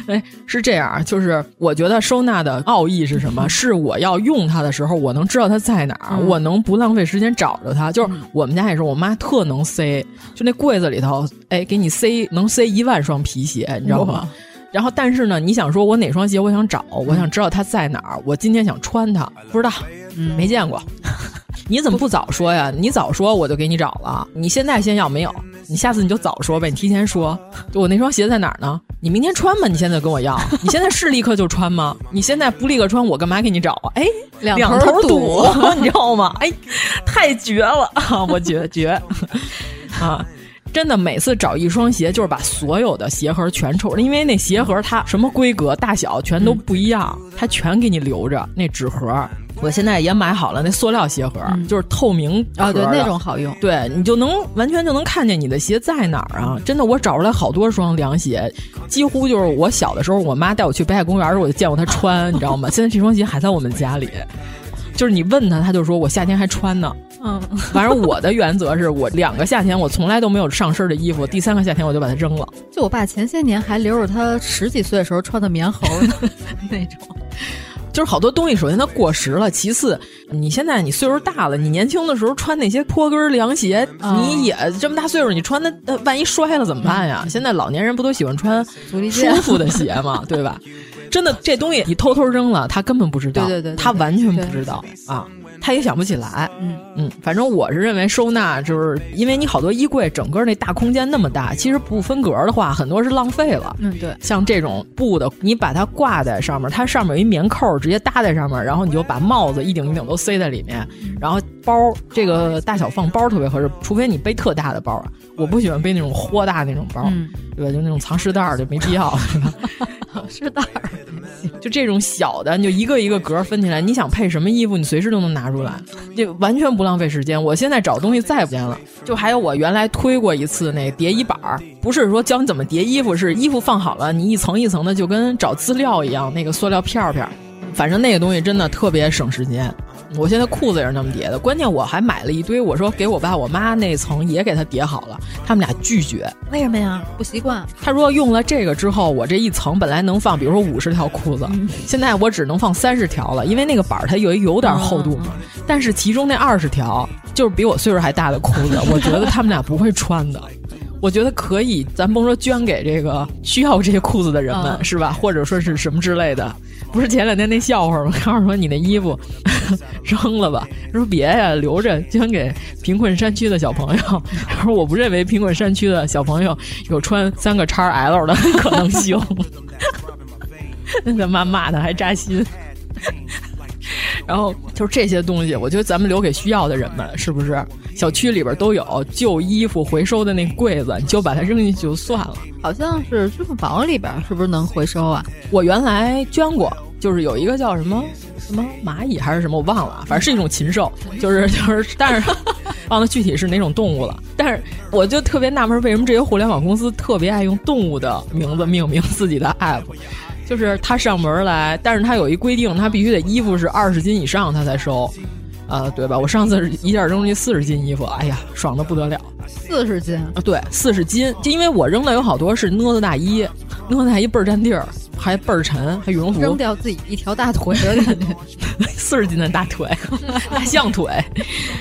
哎，是这样，就是我觉得收纳的奥义是什么？是我要用它的时候，我能知道它在哪儿，我能不浪费时间找着它。就是我们家也是，我妈特能塞，就那柜子里头，哎，给你塞能塞一万双皮鞋，你知道吗？然后，但是呢，你想说我哪双鞋我想找，我想知道它在哪儿，我今天想穿它，不知道，嗯、没见过。你怎么不早说呀？你早说我就给你找了。你现在先要没有？你下次你就早说呗，你提前说。就我那双鞋在哪儿呢？你明天穿吗？你现在跟我要？你现在是立刻就穿吗？你现在不立刻穿，我干嘛给你找啊？哎，两头堵，你知道吗？哎，太绝了啊！我绝绝啊！真的，每次找一双鞋，就是把所有的鞋盒全抽，因为那鞋盒它什么规格、大小全都不一样，它全给你留着那纸盒。我现在也买好了那塑料鞋盒，嗯、就是透明啊，对，那种好用。对你就能完全就能看见你的鞋在哪儿啊！真的，我找出来好多双凉鞋，几乎就是我小的时候，我妈带我去北海公园时，我就见过她穿，你知道吗？现在这双鞋还在我们家里，就是你问他，他就说我夏天还穿呢。嗯，反正我的原则是我两个夏天我从来都没有上身的衣服，第三个夏天我就把它扔了。就我爸前些年还留着他十几岁的时候穿的棉猴呢，那种。就是好多东西，首先它过时了，其次你现在你岁数大了，你年轻的时候穿那些坡跟凉鞋，哦、你也这么大岁数，你穿的万一摔了怎么办呀？现在老年人不都喜欢穿舒服的鞋吗？对吧？真的，这东西你偷偷扔了，他根本不知道，对对对，他完全不知道啊。他也想不起来，嗯嗯，反正我是认为收纳，就是因为你好多衣柜整个那大空间那么大，其实不分格的话，很多是浪费了。嗯，对，像这种布的，你把它挂在上面，它上面有一棉扣，直接搭在上面，然后你就把帽子一顶一顶都塞在里面，然后包这个大小放包特别合适，除非你背特大的包啊，我不喜欢背那种豁大那种包，嗯、对吧？就那种藏尸袋儿就没必要，藏尸袋儿。就这种小的，你就一个一个格分起来，你想配什么衣服，你随时都能拿出来，就完全不浪费时间。我现在找东西再不见了，就还有我原来推过一次那叠衣板儿，不是说教你怎么叠衣服，是衣服放好了，你一层一层的，就跟找资料一样，那个塑料片片，反正那个东西真的特别省时间。我现在裤子也是那么叠的，关键我还买了一堆。我说给我爸我妈那层也给他叠好了，他们俩拒绝。为什么呀？不习惯。他说用了这个之后，我这一层本来能放，比如说五十条裤子，嗯、现在我只能放三十条了，因为那个板儿它有有点厚度嘛。嗯、但是其中那二十条就是比我岁数还大的裤子，我觉得他们俩不会穿的。我觉得可以，咱甭说捐给这个需要这些裤子的人们，嗯、是吧？或者说是什么之类的。不是前两天那笑话吗？告诉说你那衣服 扔了吧，说别呀，留着捐给贫困山区的小朋友。他说我不认为贫困山区的小朋友有穿三个叉 L 的可能性。那他妈骂的还扎心。然后就是这些东西，我觉得咱们留给需要的人们，是不是？小区里边都有旧衣服回收的那柜子，你就把它扔进去就算了。好像是支付宝里边是不是能回收啊？我原来捐过，就是有一个叫什么什么蚂蚁还是什么，我忘了，反正是一种禽兽，就是就是，但是 忘了具体是哪种动物了。但是我就特别纳闷，为什么这些互联网公司特别爱用动物的名字命名自己的 app？就是他上门来，但是他有一规定，他必须得衣服是二十斤以上他才收，啊、呃，对吧？我上次一下扔出去四十斤衣服，哎呀，爽的不得了。四十斤啊，对，四十斤，就因为我扔的有好多是呢子大衣，呢子大衣倍儿占地儿，还倍儿沉，还羽绒服，扔掉自己一条大腿的感觉，四十斤的大腿，大象腿。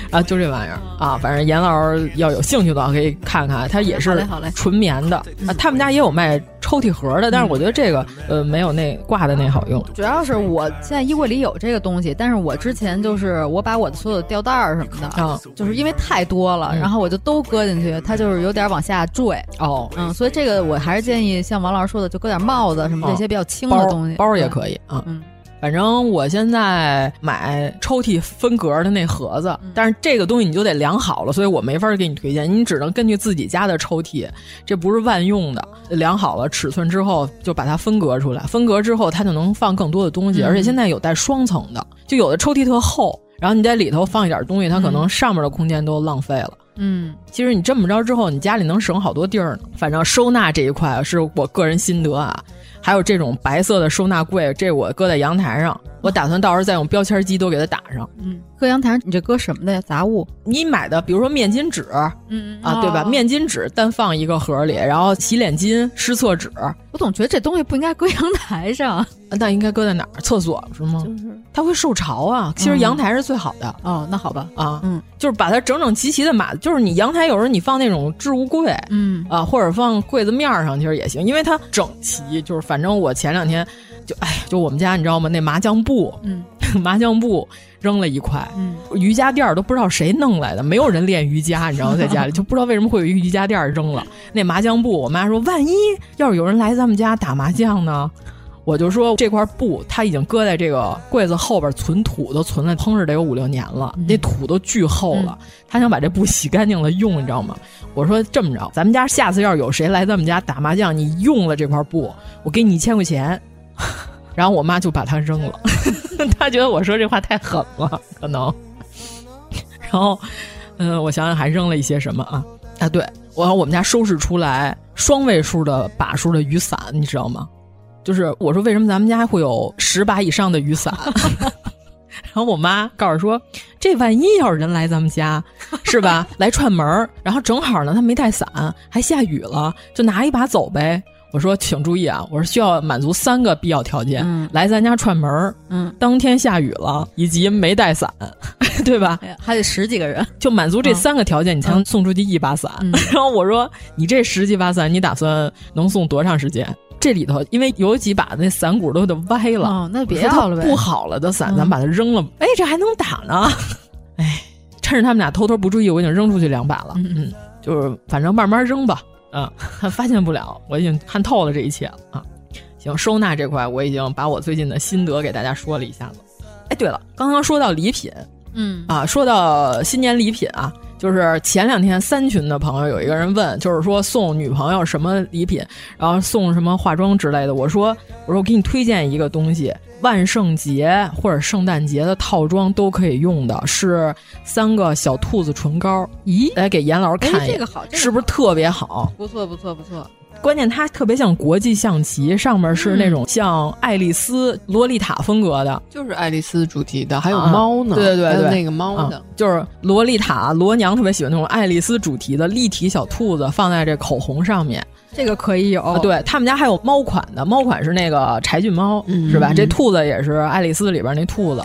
啊，就这玩意儿。啊。反正严老师要有兴趣的话，可以看看，它也是纯棉的。啊。他们家也有卖抽屉盒的，但是我觉得这个呃没有那挂的那好用。主要是我现在衣柜里有这个东西，但是我之前就是我把我的所有的吊带儿什么的啊，就是因为太多了，然后我就都搁进去，它就是有点往下坠。哦，嗯，所以这个我还是建议像王老师说的，就搁点帽子什么这些比较轻的东西，包也可以啊。嗯，反正我现在买抽屉分格的那盒子，但是这个东西你就得量好了，所以我没法给你推荐，你只能根据自己家的抽屉，这不是万用的。量好了尺寸之后，就把它分隔出来，分隔之后它就能放更多的东西，而且现在有带双层的，就有的抽屉特厚，然后你在里头放一点东西，它可能上面的空间都浪费了。嗯，其实你这么着之后，你家里能省好多地儿呢。反正收纳这一块是我个人心得啊。还有这种白色的收纳柜，这我搁在阳台上，我打算到时候再用标签机都给它打上。嗯，搁阳台上你这搁什么的呀？杂物？你买的，比如说面巾纸，嗯啊，对吧？面巾纸单放一个盒里，然后洗脸巾、湿厕纸。我总觉得这东西不应该搁阳台上，那应该搁在哪儿？厕所是吗？就是它会受潮啊。其实阳台是最好的。哦，那好吧。啊，嗯，就是把它整整齐齐的码，就是你阳台有时候你放那种置物柜，嗯啊，或者放柜子面上，其实也行，因为它整齐。就是反正我前两天就哎，就我们家你知道吗？那麻将布，嗯，麻将布扔了一块，嗯，瑜伽垫都不知道谁弄来的，没有人练瑜伽，你知道吗？在家里 就不知道为什么会有瑜伽垫扔了。那麻将布，我妈说，万一要是有人来咱们家打麻将呢？我就说这块布，它已经搁在这个柜子后边存土，都存了烹着得有五六年了，那土都巨厚了。他想把这布洗干净了用，你知道吗？我说这么着，咱们家下次要是有谁来咱们家打麻将，你用了这块布，我给你一千块钱。然后我妈就把它扔了，她觉得我说这话太狠了，可能。然后，嗯，我想想还扔了一些什么啊？啊，对我我们家收拾出来双位数的把数的雨伞，你知道吗？就是我说为什么咱们家会有十把以上的雨伞？然后我妈告诉说，这万一要是人来咱们家，是吧？来串门儿然后正好呢他没带伞，还下雨了，就拿一把走呗。我说请注意啊，我说需要满足三个必要条件：嗯、来咱家串门嗯，当天下雨了，以及没带伞，对吧？还得十几个人，就满足这三个条件，你才能送出去一把伞。嗯、然后我说你这十几把伞，你打算能送多长时间？这里头因为有几把那伞骨都得歪了，哦，那别要了呗。不好了的伞，咱把它扔了。哎，这还能打呢。哎，趁着他们俩偷偷不注意，我已经扔出去两把了。嗯嗯，就是反正慢慢扔吧。嗯，他 发现不了，我已经看透了这一切了啊。行，收纳这块我已经把我最近的心得给大家说了一下子。哎，对了，刚刚说到礼品，嗯啊，说到新年礼品啊。就是前两天三群的朋友有一个人问，就是说送女朋友什么礼品，然后送什么化妆之类的。我说，我说我给你推荐一个东西，万圣节或者圣诞节的套装都可以用的，是三个小兔子唇膏。咦，来给严老师看一眼，这个好，是不是特别好？不错，不错，不错。关键它特别像国际象棋，上面是那种像爱丽丝、洛丽塔风格的，就是爱丽丝主题的，还有猫呢，对对对，那个猫的，就是洛丽塔罗娘特别喜欢那种爱丽丝主题的立体小兔子，放在这口红上面，这个可以有。对他们家还有猫款的，猫款是那个柴郡猫，嗯、是吧？这兔子也是爱丽丝里边那兔子，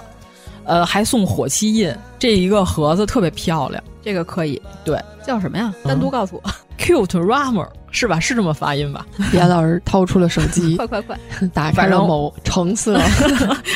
呃，还送火漆印，这一个盒子特别漂亮，这个可以。对，叫什么呀？单独告诉我。Cute Rammer 是吧？是这么发音吧？严老师掏出了手机，快 快快，打开了某橙色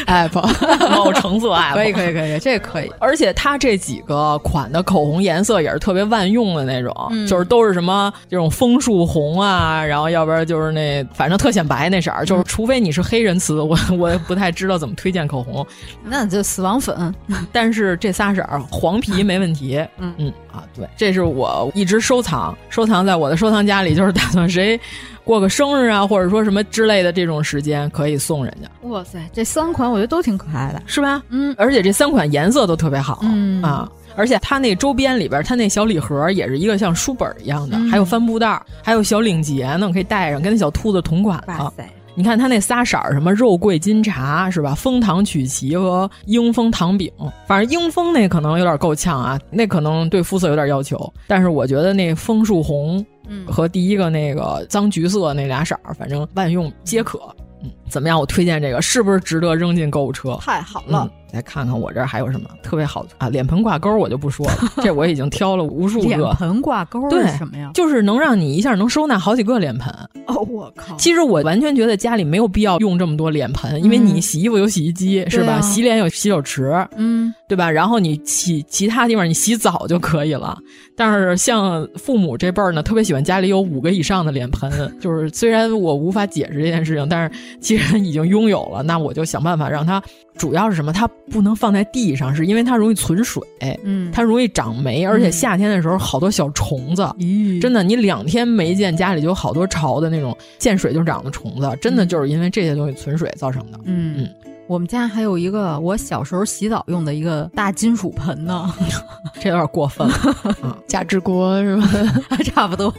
app，某橙色 app，可以可以可以，这个可以。而且它这几个款的口红颜色也是特别万用的那种，嗯、就是都是什么这种枫树红啊，然后要不然就是那反正特显白那色儿，就是除非你是黑人词，我我也不太知道怎么推荐口红。那就死亡粉，但是这仨色儿黄皮没问题。嗯嗯啊，对，这是我一直收藏，收藏在我的收藏夹里，就是打算谁过个生日啊，或者说什么之类的这种时间可以送人家。哇塞，这三款我觉得都挺可爱的，是吧？嗯，而且这三款颜色都特别好，嗯啊。而且它那周边里边，它那小礼盒也是一个像书本一样的，嗯、还有帆布袋，还有小领结呢，可以带上，跟那小兔子同款的。哇塞！你看它那仨色儿，什么肉桂金茶是吧？枫糖曲奇和英枫糖饼，反正英枫那可能有点够呛啊，那可能对肤色有点要求。但是我觉得那枫树红嗯，和第一个那个脏橘色那俩色儿，反正万用皆可。嗯，怎么样？我推荐这个是不是值得扔进购物车？太好了。嗯来看看我这儿还有什么特别好的啊！脸盆挂钩我就不说了，这我已经挑了无数个。脸盆挂钩对是什么呀？就是能让你一下能收纳好几个脸盆。哦，我靠！其实我完全觉得家里没有必要用这么多脸盆，因为你洗衣服有洗衣机、是吧？啊洗脸有洗手池，嗯，对吧？然后你洗其他地方你洗澡就可以了。但是像父母这辈儿呢，特别喜欢家里有五个以上的脸盆，就是虽然我无法解释这件事情，但是既然已经拥有了，那我就想办法让它。主要是什么？它不能放在地上，是因为它容易存水，嗯，它容易长霉，而且夏天的时候好多小虫子，嗯、真的，你两天没见，家里就有好多潮的那种见水就长的虫子，真的就是因为这些东西存水造成的。嗯嗯，我们家还有一个我小时候洗澡用的一个大金属盆呢，这有点过分了，嗯，价值锅是吧？差不多。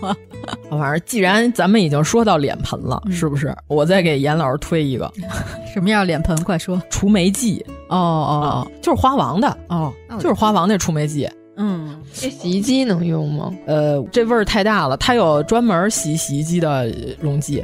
反正既然咱们已经说到脸盆了，嗯、是不是？我再给严老师推一个，什么样脸盆？快说！除霉剂哦哦，嗯、就是花王的哦，就是花王那除霉剂。嗯，这洗衣机能用吗？呃，这味儿太大了，它有专门洗洗衣机的溶剂。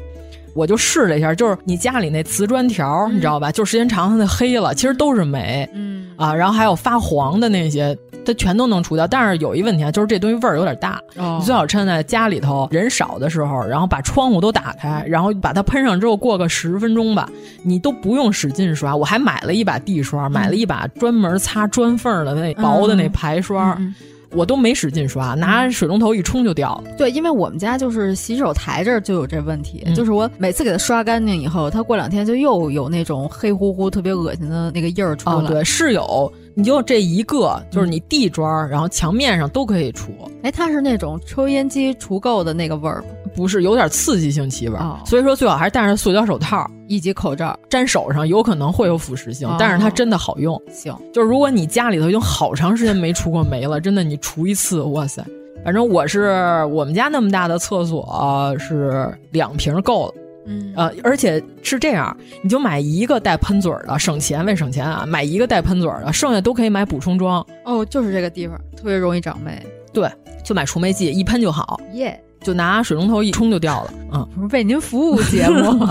我就试了一下，就是你家里那瓷砖条，嗯、你知道吧？就时间长它那黑了，其实都是霉。嗯啊，然后还有发黄的那些，它全都能除掉。但是有一问题啊，就是这东西味儿有点大。哦、你最好趁在家里头人少的时候，然后把窗户都打开，然后把它喷上之后，过个十分钟吧，你都不用使劲刷。我还买了一把地刷，嗯、买了一把专门擦砖缝的那薄的那排刷。嗯我都没使劲刷，拿水龙头一冲就掉了。对，因为我们家就是洗手台这儿就有这问题，嗯、就是我每次给它刷干净以后，它过两天就又有那种黑乎乎、特别恶心的那个印儿出来。哦，对，是有，你就这一个，就是你地砖，然后墙面上都可以除。哎，它是那种抽烟机除垢的那个味儿吗？不是，有点刺激性气味。哦、所以说最好还是戴上塑胶手套以及口罩，粘手上有可能会有腐蚀性，哦、但是它真的好用。行，就是如果你家里头已经好长时间没除过霉了，真的你除一次，哇塞！反正我是我们家那么大的厕所、呃、是两瓶够了。嗯呃，而且是这样，你就买一个带喷嘴的，省钱为省钱啊，买一个带喷嘴的，剩下都可以买补充装。哦，就是这个地方特别容易长霉。对，就买除霉剂，一喷就好。耶、yeah.，就拿水龙头一冲就掉了。嗯，为您服务节目。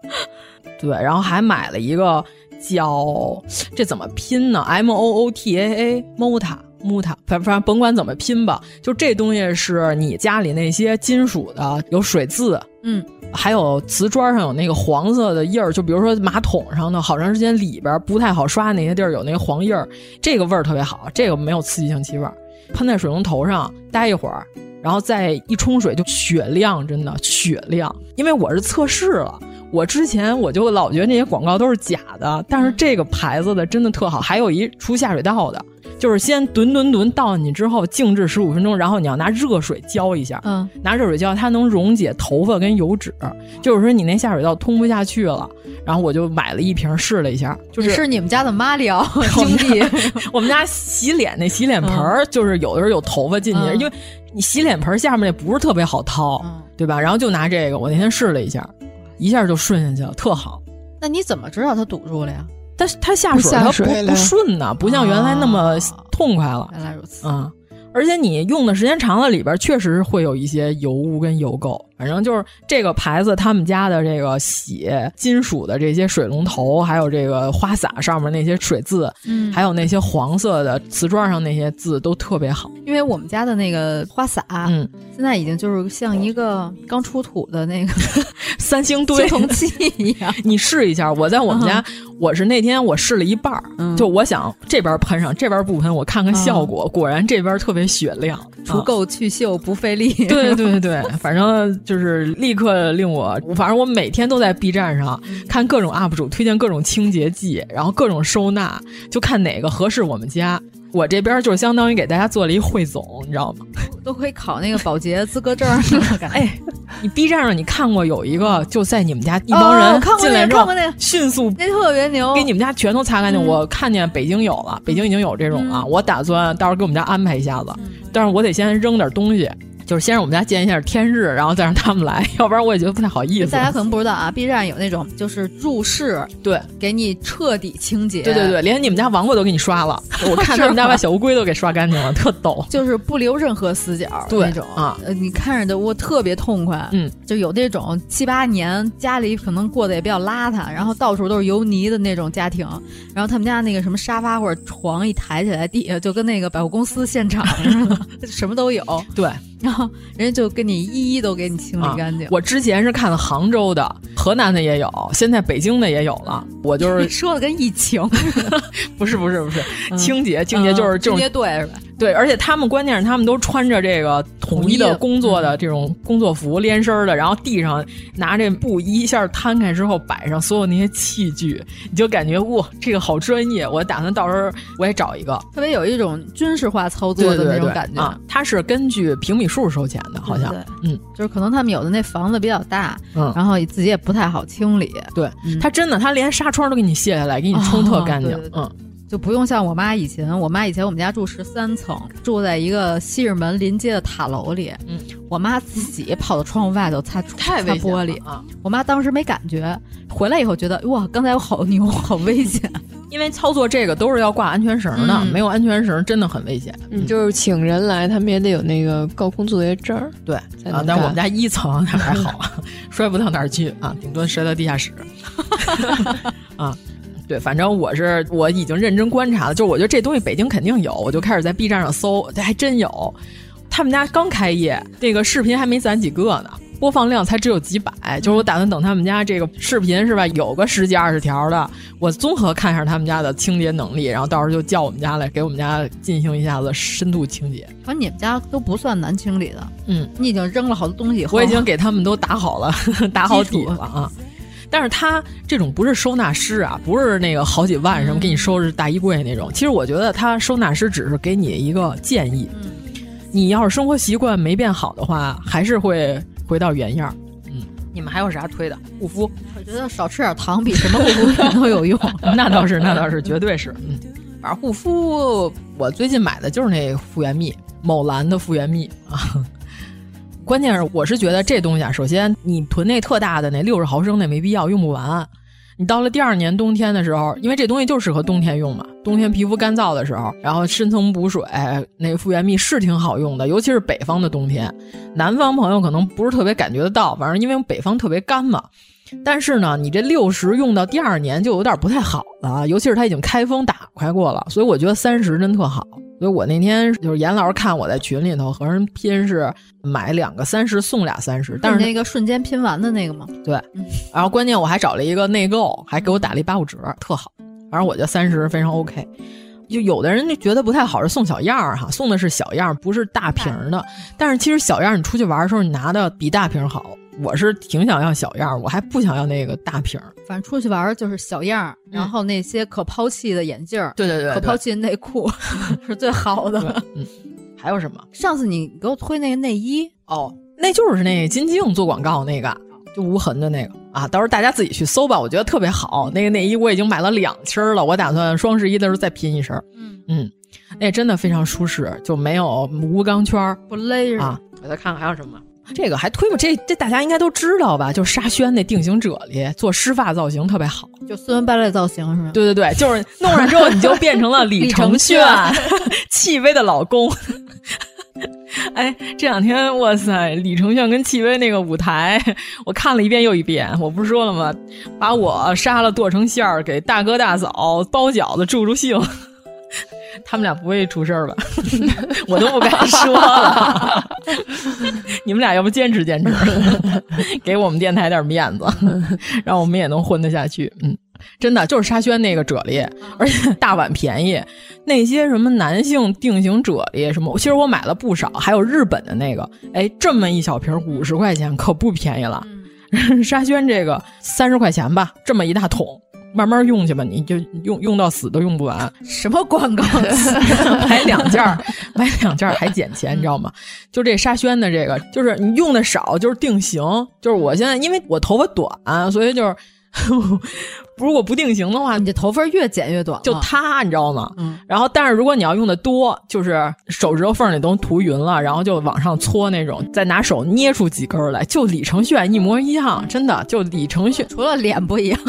对，然后还买了一个叫这怎么拼呢？M O O T A A Mota Mota，反反正甭管怎么拼吧，就这东西是你家里那些金属的有水渍，嗯，还有瓷砖上有那个黄色的印儿，就比如说马桶上的好长时间里边不太好刷那些地儿有那个黄印儿，这个味儿特别好，这个没有刺激性气味，喷在水龙头上待一会儿。然后再一冲水就雪亮，真的雪亮。因为我是测试了，我之前我就老觉得那些广告都是假的，但是这个牌子的真的特好。还有一除下水道的，就是先吨吨吨倒进去之后静置十五分钟，然后你要拿热水浇一下，嗯，拿热水浇它能溶解头发跟油脂，就是说你那下水道通不下去了。然后我就买了一瓶试了一下，就是是你们家的马里奥兄弟，我们家洗脸那洗脸盆儿，就是有的时候有头发进去，嗯、因为你洗脸盆下面那不是特别好掏，嗯、对吧？然后就拿这个，我那天试了一下，一下就顺下去了，特好。那你怎么知道它堵住了呀？但是它下水它不不顺呢，不像原来那么痛快了。原来如此，嗯。而且你用的时间长了，里边确实会有一些油污跟油垢。反正就是这个牌子，他们家的这个洗金属的这些水龙头，还有这个花洒上面那些水渍，嗯，还有那些黄色的瓷砖上那些字都特别好。因为我们家的那个花洒，嗯，现在已经就是像一个刚出土的那个 三星堆 青铜器一样。你试一下，我在我们家，嗯、我是那天我试了一半儿，嗯、就我想这边喷上，这边不喷，我看看效果。嗯、果然这边特别雪亮，除垢去锈不费力。对对对，反正就是立刻令我，反正我每天都在 B 站上看各种 UP 主推荐各种清洁剂，然后各种收纳，就看哪个合适我们家。我这边就相当于给大家做了一汇总，你知道吗？都可以考那个保洁资格证。哎，你 B 站上你看过有一个，就在你们家一帮人进来之后，迅速那特别牛，给你们家全都擦干净。我看见北京有了，北京已经有这种了。我打算到时候给我们家安排一下子，但是我得先扔点东西。就是先让我们家见一下天日，然后再让他们来，要不然我也觉得不太好意思。大家可能不知道啊，B 站有那种就是入室，对，给你彻底清洁，对对对，连你们家王八都给你刷了，我看他们家把小乌龟都给刷干净了，特逗，就是不留任何死角那种啊，呃，你看着的我特别痛快，嗯，就有那种七八年家里可能过得也比较邋遢，然后到处都是油泥的那种家庭，然后他们家那个什么沙发或者床一抬起来，地下就跟那个百货公司现场似的，什么都有，对。然后人家就跟你一一都给你清理干净。啊、我之前是看的杭州的、河南的也有，现在北京的也有了。我就是说的跟疫情，不是不是不是，清洁清洁就是这种清洁队是吧？对，而且他们关键是他们都穿着这个统一的工作的这种工作服，连身的，然后地上拿这布一下摊开之后摆上所有那些器具，你就感觉哇，这个好专业。我打算到时候我也找一个，特别有一种军事化操作的那种感觉。啊，它是根据平米数收钱的，好像对，嗯，就是可能他们有的那房子比较大，嗯，然后自己也不太好清理。对，嗯、他真的，它连纱窗都给你卸下来，给你冲特干净，嗯。就不用像我妈以前，我妈以前我们家住十三层，住在一个西直门临街的塔楼里。嗯，我妈自己跑到窗户外头擦太擦玻璃啊！我妈当时没感觉，回来以后觉得哇，刚才我好牛，好危险。因为操作这个都是要挂安全绳的，嗯、没有安全绳真的很危险。嗯，就是请人来，他们也得有那个高空作业证儿。对啊，但我们家一层那还好，摔不到哪儿去啊，顶多摔到地下室。啊。对，反正我是我已经认真观察了，就是我觉得这东西北京肯定有，我就开始在 B 站上搜，这还真有。他们家刚开业，这个视频还没攒几个呢，播放量才只有几百。就是我打算等他们家这个视频是吧，有个十几二十条的，我综合看一下他们家的清洁能力，然后到时候就叫我们家来给我们家进行一下子深度清洁。反正你们家都不算难清理的，嗯，你已经扔了好多东西以后，我已经给他们都打好了，打好底了啊。但是他这种不是收纳师啊，不是那个好几万什么给你收拾大衣柜那种。其实我觉得他收纳师只是给你一个建议，嗯、你要是生活习惯没变好的话，还是会回到原样。嗯，你们还有啥推的？护肤？我觉得少吃点糖比什么护肤品都有用。那倒是，那倒是，绝对是。嗯，反正护肤，我最近买的就是那复原蜜，某蓝的复原蜜啊。关键是，我是觉得这东西啊，首先你囤那特大的那六十毫升那没必要，用不完。你到了第二年冬天的时候，因为这东西就适合冬天用嘛，冬天皮肤干燥的时候，然后深层补水，那个复原蜜是挺好用的，尤其是北方的冬天。南方朋友可能不是特别感觉得到，反正因为北方特别干嘛。但是呢，你这六十用到第二年就有点不太好了，尤其是它已经开封打开过了，所以我觉得三十真特好。所以我那天就是严老师看我在群里头和人拼是买两个三十送俩三十，但是那个瞬间拼完的那个吗？对，然后关键我还找了一个内购，还给我打了一八五折，特好。反正我觉得三十非常 OK。就有的人就觉得不太好是送小样儿哈，送的是小样儿，不是大瓶的。但是其实小样儿你出去玩的时候，你拿的比大瓶好。我是挺想要小样儿，我还不想要那个大瓶儿。反正出去玩就是小样儿，然后那些可抛弃的眼镜儿，对对对，可抛弃的内裤 是最好的。嗯，还有什么？上次你给我推那个内衣哦，那就是那金靖做广告那个，就无痕的那个啊。到时候大家自己去搜吧，我觉得特别好。那个内衣我已经买了两期了，我打算双十一的时候再拼一身。嗯嗯，那真的非常舒适，就没有无钢圈儿，不勒着啊。我再看看还有什么。这个还推吗，这这大家应该都知道吧？就沙宣那定型啫喱做湿发造型特别好，就斯文败类造型是吗？对对对，就是弄上之后你就变成了李承铉，戚薇的老公。哎，这两天哇塞，李承铉跟戚薇那个舞台，我看了一遍又一遍。我不是说了吗？把我杀了剁成馅儿，给大哥大嫂包饺子助助兴。他们俩不会出事儿吧？我都不敢说了。你们俩要不坚持坚持，给我们电台点面子，让我们也能混得下去。嗯，真的就是沙宣那个啫喱，而且大碗便宜。那些什么男性定型啫喱什么，其实我买了不少，还有日本的那个，哎，这么一小瓶五十块钱，可不便宜了。沙宣这个三十块钱吧，这么一大桶。慢慢用去吧，你就用用到死都用不完。什么广告词？买两件儿，买两件儿还减钱，你知道吗？就这沙宣的这个，就是你用的少，就是定型。就是我现在因为我头发短，所以就是 如果不定型的话，你这头发越剪越短，就塌，你知道吗？嗯。然后，但是如果你要用的多，就是手指头缝里都涂匀了，然后就往上搓那种，再拿手捏出几根来，就李承铉一模一样，真的就李承铉，除了脸不一样，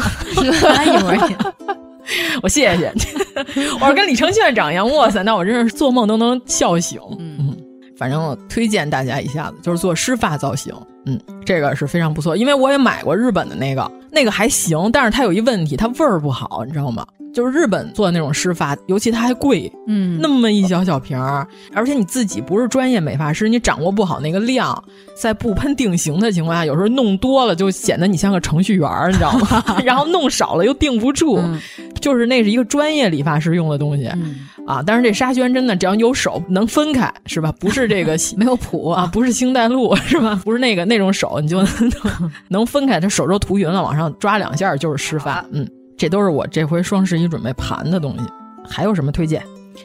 他一模一样。我谢谢，我要跟李承铉长一样，哇塞，那我真是做梦都能笑醒。嗯，反正推荐大家一下子，就是做湿发造型。嗯，这个是非常不错，因为我也买过日本的那个，那个还行，但是它有一问题，它味儿不好，你知道吗？就是日本做的那种湿发，尤其它还贵，嗯，那么一小小瓶儿，而且你自己不是专业美发师，你掌握不好那个量，在不喷定型的情况下，有时候弄多了就显得你像个程序员，你知道吗？然后弄少了又定不住，嗯、就是那是一个专业理发师用的东西、嗯、啊。但是这沙宣真的，只要你有手能分开，是吧？不是这个 没有谱啊，不是星黛露，是吧？不是那个那种手，你就能 能分开，这手都涂匀了，往上抓两下就是湿发，嗯。这都是我这回双十一准备盘的东西，还有什么推荐？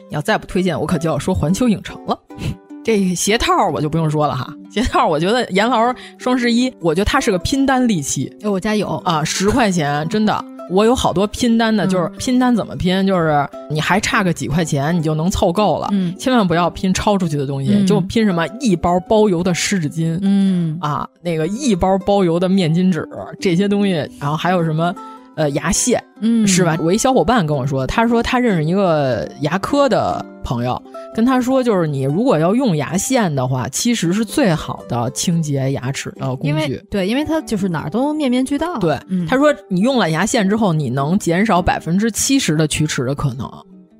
你要再不推荐，我可就要说环球影城了。这鞋套我就不用说了哈，鞋套我觉得严老师双十一，我觉得它是个拼单利器。哎，我家有啊，十块钱真的，我有好多拼单的，就是拼单怎么拼？就是你还差个几块钱，你就能凑够了。嗯，千万不要拼超出去的东西，嗯、就拼什么一包包邮的湿纸巾，嗯啊，那个一包包邮的面巾纸这些东西，然后还有什么？呃，牙线，嗯，是吧？我一小伙伴跟我说，他说他认识一个牙科的朋友，跟他说，就是你如果要用牙线的话，其实是最好的清洁牙齿的工具。对，因为它就是哪儿都面面俱到。对，嗯、他说你用了牙线之后，你能减少百分之七十的龋齿的可能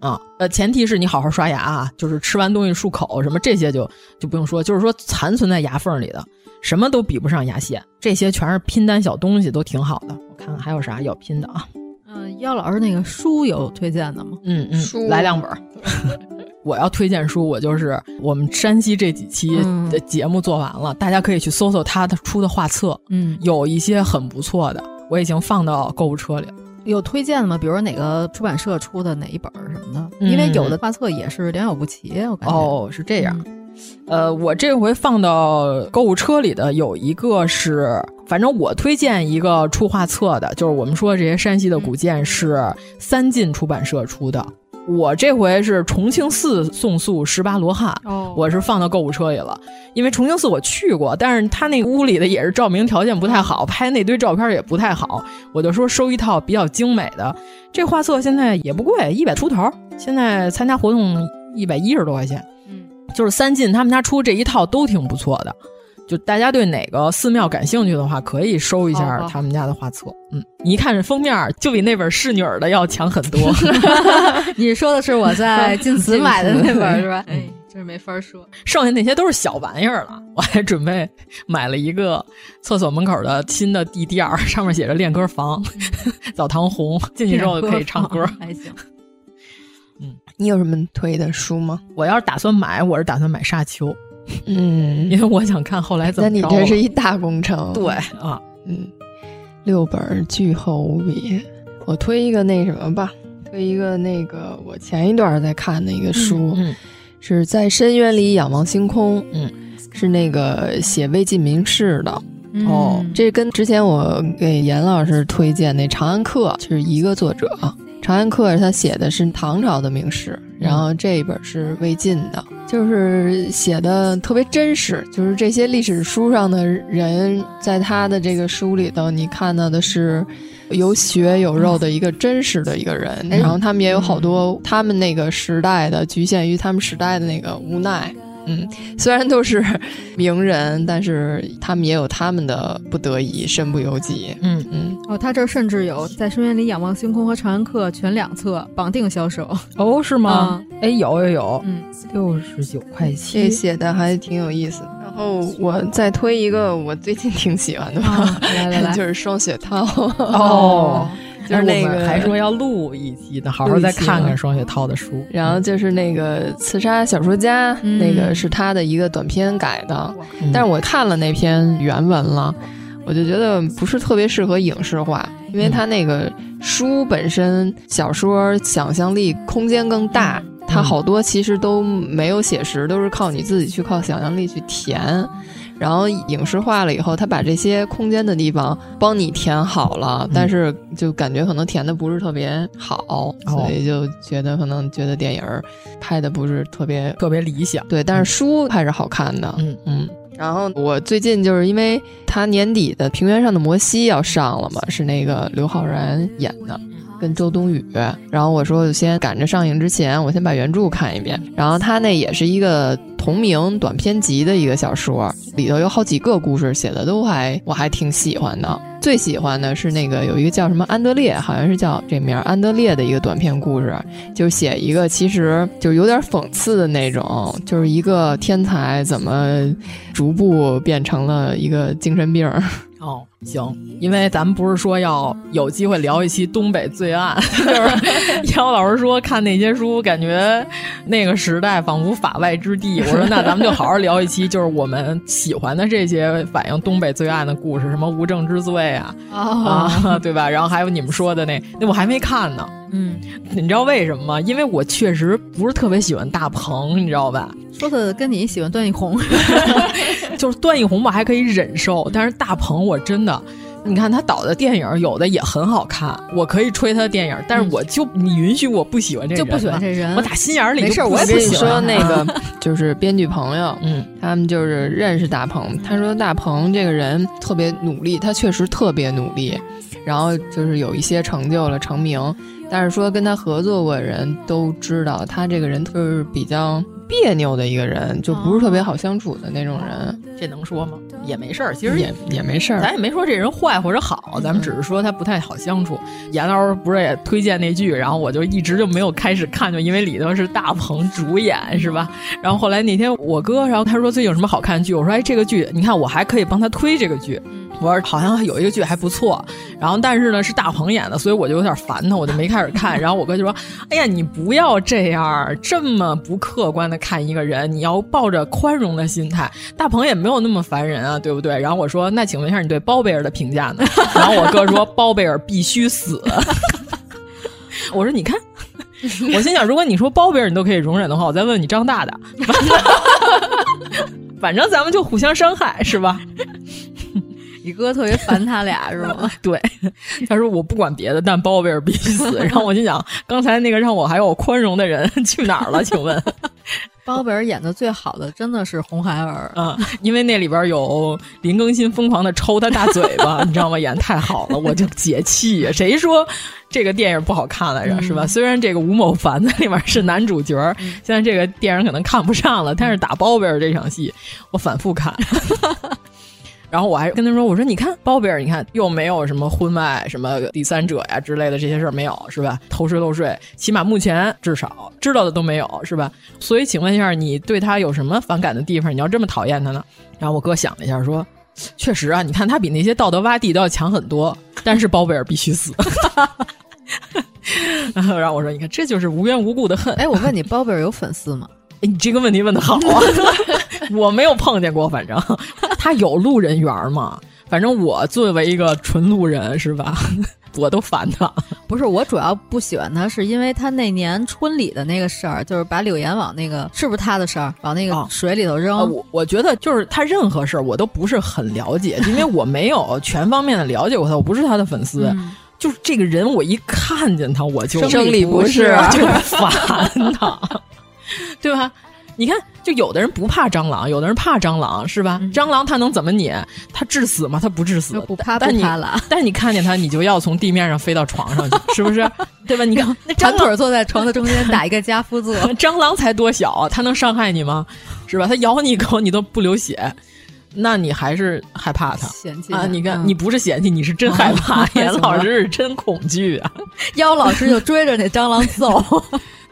啊。呃，前提是你好好刷牙啊，就是吃完东西漱口什么这些就就不用说，就是说残存在牙缝里的。什么都比不上牙线，这些全是拼单小东西，都挺好的。我看看还有啥要拼的啊？嗯、呃，姚老师那个书有推荐的吗？嗯嗯，书来两本。我要推荐书，我就是我们山西这几期的节目做完了，嗯、大家可以去搜搜他的出的画册，嗯，有一些很不错的，我已经放到购物车里了。有推荐的吗？比如说哪个出版社出的哪一本什么的？嗯、因为有的画册也是良莠不齐，我感觉。哦，是这样。嗯呃，我这回放到购物车里的有一个是，反正我推荐一个出画册的，就是我们说这些山西的古建是三晋出版社出的。我这回是重庆寺宋塑十八罗汉，哦，我是放到购物车里了。因为重庆寺我去过，但是他那屋里的也是照明条件不太好，拍那堆照片也不太好，我就说收一套比较精美的。这画册现在也不贵，一百出头，现在参加活动一百一十多块钱。就是三进他们家出这一套都挺不错的，就大家对哪个寺庙感兴趣的话，可以收一下他们家的画册。嗯，你一看这封面，就比那本侍女儿的要强很多。你说的是我在晋祠买的那本是吧？哎，真是没法说。剩下那些都是小玩意儿了。我还准备买了一个厕所门口的新的地垫儿，上面写着练歌房，澡堂红，进去之后可以唱歌，还行。嗯，你有什么推的书吗？我要是打算买，我是打算买《沙丘》，嗯，因为我想看后来怎么。那你这是一大工程。对啊，嗯，六本巨厚无比。我推一个那什么吧，推一个那个我前一段在看的一个书，嗯，是在深渊里仰望星空，嗯，是那个写魏晋名士的。嗯、哦，这跟之前我给严老师推荐那《长安客》就是一个作者。长安客他写的是唐朝的名士，然后这一本是魏晋的，就是写的特别真实，就是这些历史书上的人，在他的这个书里头，你看到的是有血有肉的一个真实的一个人，嗯、然后他们也有好多他们那个时代的局限于他们时代的那个无奈。嗯，虽然都是 名人，但是他们也有他们的不得已，身不由己。嗯嗯。哦，他这甚至有在深渊里仰望星空和长安客全两册绑定销售。哦，是吗？哎、嗯，有有有，嗯，六十九块七，这写的还挺有意思。然后我再推一个我最近挺喜欢的吧，啊、来来来，就是双雪涛。哦。就是那个还说要录一期的，好好再看看双雪涛的书。然后就是那个刺杀小说家，嗯、那个是他的一个短篇改的，嗯、但是我看了那篇原文了，我就觉得不是特别适合影视化，因为他那个书本身小说想象力空间更大，它好多其实都没有写实，都是靠你自己去靠想象力去填。然后影视化了以后，他把这些空间的地方帮你填好了，但是就感觉可能填的不是特别好，所以就觉得可能觉得电影拍的不是特别特别理想。对，但是书还是好看的。嗯嗯。然后我最近就是因为他年底的《平原上的摩西》要上了嘛，是那个刘昊然演的。跟周冬雨，然后我说先赶着上映之前，我先把原著看一遍。然后他那也是一个同名短篇集的一个小说，里头有好几个故事写的都还我还挺喜欢的。最喜欢的是那个有一个叫什么安德烈，好像是叫这名安德烈的一个短篇故事，就写一个其实就有点讽刺的那种，就是一个天才怎么逐步变成了一个精神病。哦，行，因为咱们不是说要有机会聊一期东北罪案，就是 姚老师说看那些书，感觉那个时代仿佛法外之地。我说那咱们就好好聊一期，就是我们喜欢的这些反映东北罪案的故事，什么无证之罪啊，啊，对吧？然后还有你们说的那那我还没看呢。嗯，你知道为什么吗？因为我确实不是特别喜欢大鹏，你知道吧？说的跟你喜欢段奕宏，就是段奕宏吧，还可以忍受，但是大鹏我真的，你看他导的电影有的也很好看，我可以吹他的电影，但是我就、你允许我不喜欢这人，就不喜欢这人，我打心眼里没事，就我也跟你喜欢说那个 就是编剧朋友，嗯，他们就是认识大鹏，他说大鹏这个人特别努力，他确实特别努力，然后就是有一些成就了，成名。但是说跟他合作过的人都知道，他这个人就是比较别扭的一个人，就不是特别好相处的那种人。这能说吗？也没事儿，其实也也没事儿，咱也没说这人坏或者好，咱们只是说他不太好相处。严老师不是也推荐那剧，然后我就一直就没有开始看，就因为里头是大鹏主演，是吧？然后后来那天我哥，然后他说最近有什么好看的剧，我说哎这个剧，你看我还可以帮他推这个剧。我说好像有一个剧还不错，然后但是呢是大鹏演的，所以我就有点烦他，我就没开始看。然后我哥就说：“哎呀，你不要这样，这么不客观的看一个人，你要抱着宽容的心态。大鹏也没有那么烦人啊，对不对？”然后我说：“那请问一下你对包贝尔的评价呢？” 然后我哥说：“包贝尔必须死。”我说：“你看。”我心想，如果你说包贝尔你都可以容忍的话，我再问问你张大大，反正咱们就互相伤害，是吧？你哥特别烦他俩是吗？对，他说我不管别的，但包贝尔必须死。然后我心想，刚才那个让我还有宽容的人去哪儿了？请问，包贝尔演的最好的真的是红孩儿嗯，因为那里边有林更新疯狂的抽他大嘴巴，你知道吗？演太好了，我就解气呀！谁说这个电影不好看来着？是吧？虽然这个吴某凡在里面是男主角，现在这个电影可能看不上了，但是打包贝尔这场戏，我反复看。然后我还跟他说：“我说你看包贝尔，你看又没有什么婚外、什么第三者呀之类的这些事儿没有，是吧？偷税漏税，起码目前至少知道的都没有，是吧？所以请问一下，你对他有什么反感的地方？你要这么讨厌他呢？”然后我哥想了一下，说：“ 确实啊，你看他比那些道德洼地都要强很多，但是包贝尔必须死。”然后让我说：“你看，这就是无缘无故的恨。”哎，我问你，包贝尔有粉丝吗？哎，你这个问题问的好啊！我没有碰见过，反正 他有路人缘吗？反正我作为一个纯路人，是吧？我都烦他。不是，我主要不喜欢他，是因为他那年春礼的那个事儿，就是把柳岩往那个是不是他的事儿，往那个水里头扔。啊、我我觉得就是他任何事儿我都不是很了解，因为我没有全方面的了解过他，我不是他的粉丝。嗯就是这个人，我一看见他我就生理不适，就烦他。对吧？你看，就有的人不怕蟑螂，有的人怕蟑螂，是吧？蟑螂它能怎么你？它致死吗？它不致死，不怕但你不怕了。但是你看见它，你就要从地面上飞到床上去，是不是？对吧？你看 那蟑盘腿坐在床的中间打一个加夫坐，蟑螂才多小啊，它能伤害你吗？是吧？它咬你一口，你都不流血。那你还是害怕它嫌弃啊？你看，嗯你不是嫌弃，你是真害怕。严老师是真恐惧啊！妖老师就追着那蟑螂揍。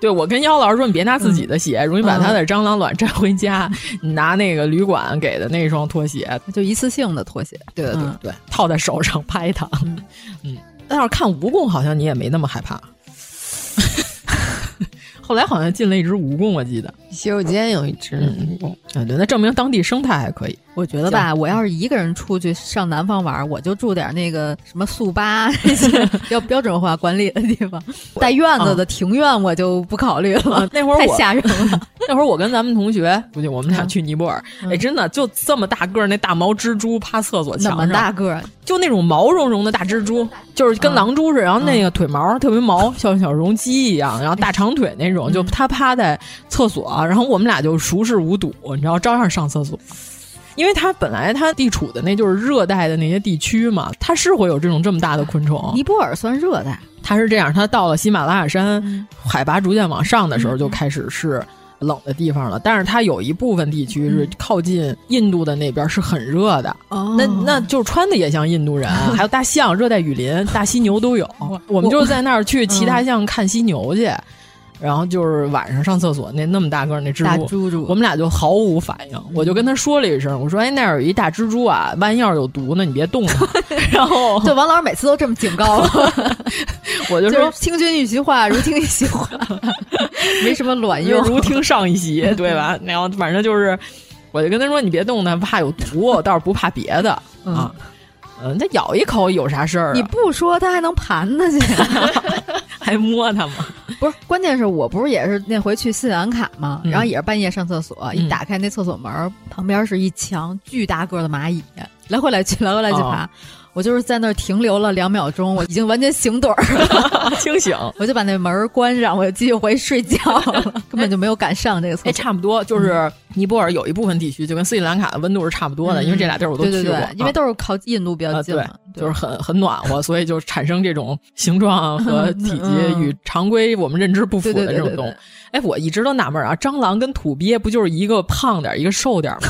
对，我跟妖老师说，你别拿自己的鞋，容易把他的蟑螂卵摘回家。你拿那个旅馆给的那双拖鞋，就一次性的拖鞋。对对对对，套在手上拍它。嗯，但是看蜈蚣，好像你也没那么害怕。后来好像进了一只蜈蚣，我记得洗手间有一只蜈蚣。啊，对，那证明当地生态还可以。我觉得吧，我要是一个人出去上南方玩，我就住点那个什么速八这些 标标准化管理的地方，带院子的庭院我就不考虑了。啊、那会儿 太吓人了。那会儿我跟咱们同学估计，我们俩去尼泊尔，嗯、哎，真的就这么大个儿那大毛蜘蛛趴厕所墙上，那么大个儿，就那种毛茸茸的大蜘蛛，就是跟狼蛛似的，然后那个腿毛特别毛，像小绒鸡一样，然后大长腿那种，就它趴在厕所，然后我们俩就熟视无睹，你知道，照样上厕所。因为它本来它地处的那就是热带的那些地区嘛，它是会有这种这么大的昆虫。尼泊尔算热带，它是这样，它到了喜马拉雅山、嗯、海拔逐渐往上的时候，就开始是冷的地方了。但是它有一部分地区是靠近印度的那边是很热的，哦、那那就穿的也像印度人，还有大象、热带雨林、大犀牛都有。我们就是在那儿去骑大象、看犀牛去。然后就是晚上上厕所，那那么大个那蜘蛛，大蜘蛛，我们俩就毫无反应。我就跟他说了一声，我说：“哎，那儿有一大蜘蛛啊，万一要是有毒呢，你别动它。”然后，对王老师每次都这么警告我，我就说：“听君一席话，如听一席话，没什么卵用，如听上一席，对吧？”然后反正就是，我就跟他说：“你别动它，怕有毒，倒是不怕别的、嗯、啊。”嗯，它咬一口有啥事儿、啊？你不说，它还能盘它去，还摸它吗？不是，关键是我不是也是那回去斯里兰卡嘛，嗯、然后也是半夜上厕所，嗯、一打开那厕所门，旁边是一墙巨大个的蚂蚁，来回来去，来回来去爬。哦、我就是在那儿停留了两秒钟，我已经完全醒盹儿了，清醒，我就把那门关上，我就继续回去睡觉了，根本就没有赶上这个厕所。哎，差不多，就是尼泊尔有一部分地区就跟斯里兰卡的温度是差不多的，嗯、因为这俩地儿我都去过，对对对因为都是靠印度比较近嘛、啊对，就是很很暖和，所以就产生这种形状 和体积与常规我们认知不符的这种动物。哎，我一直都纳闷啊，蟑螂跟土鳖不就是一个胖点一个瘦点吗？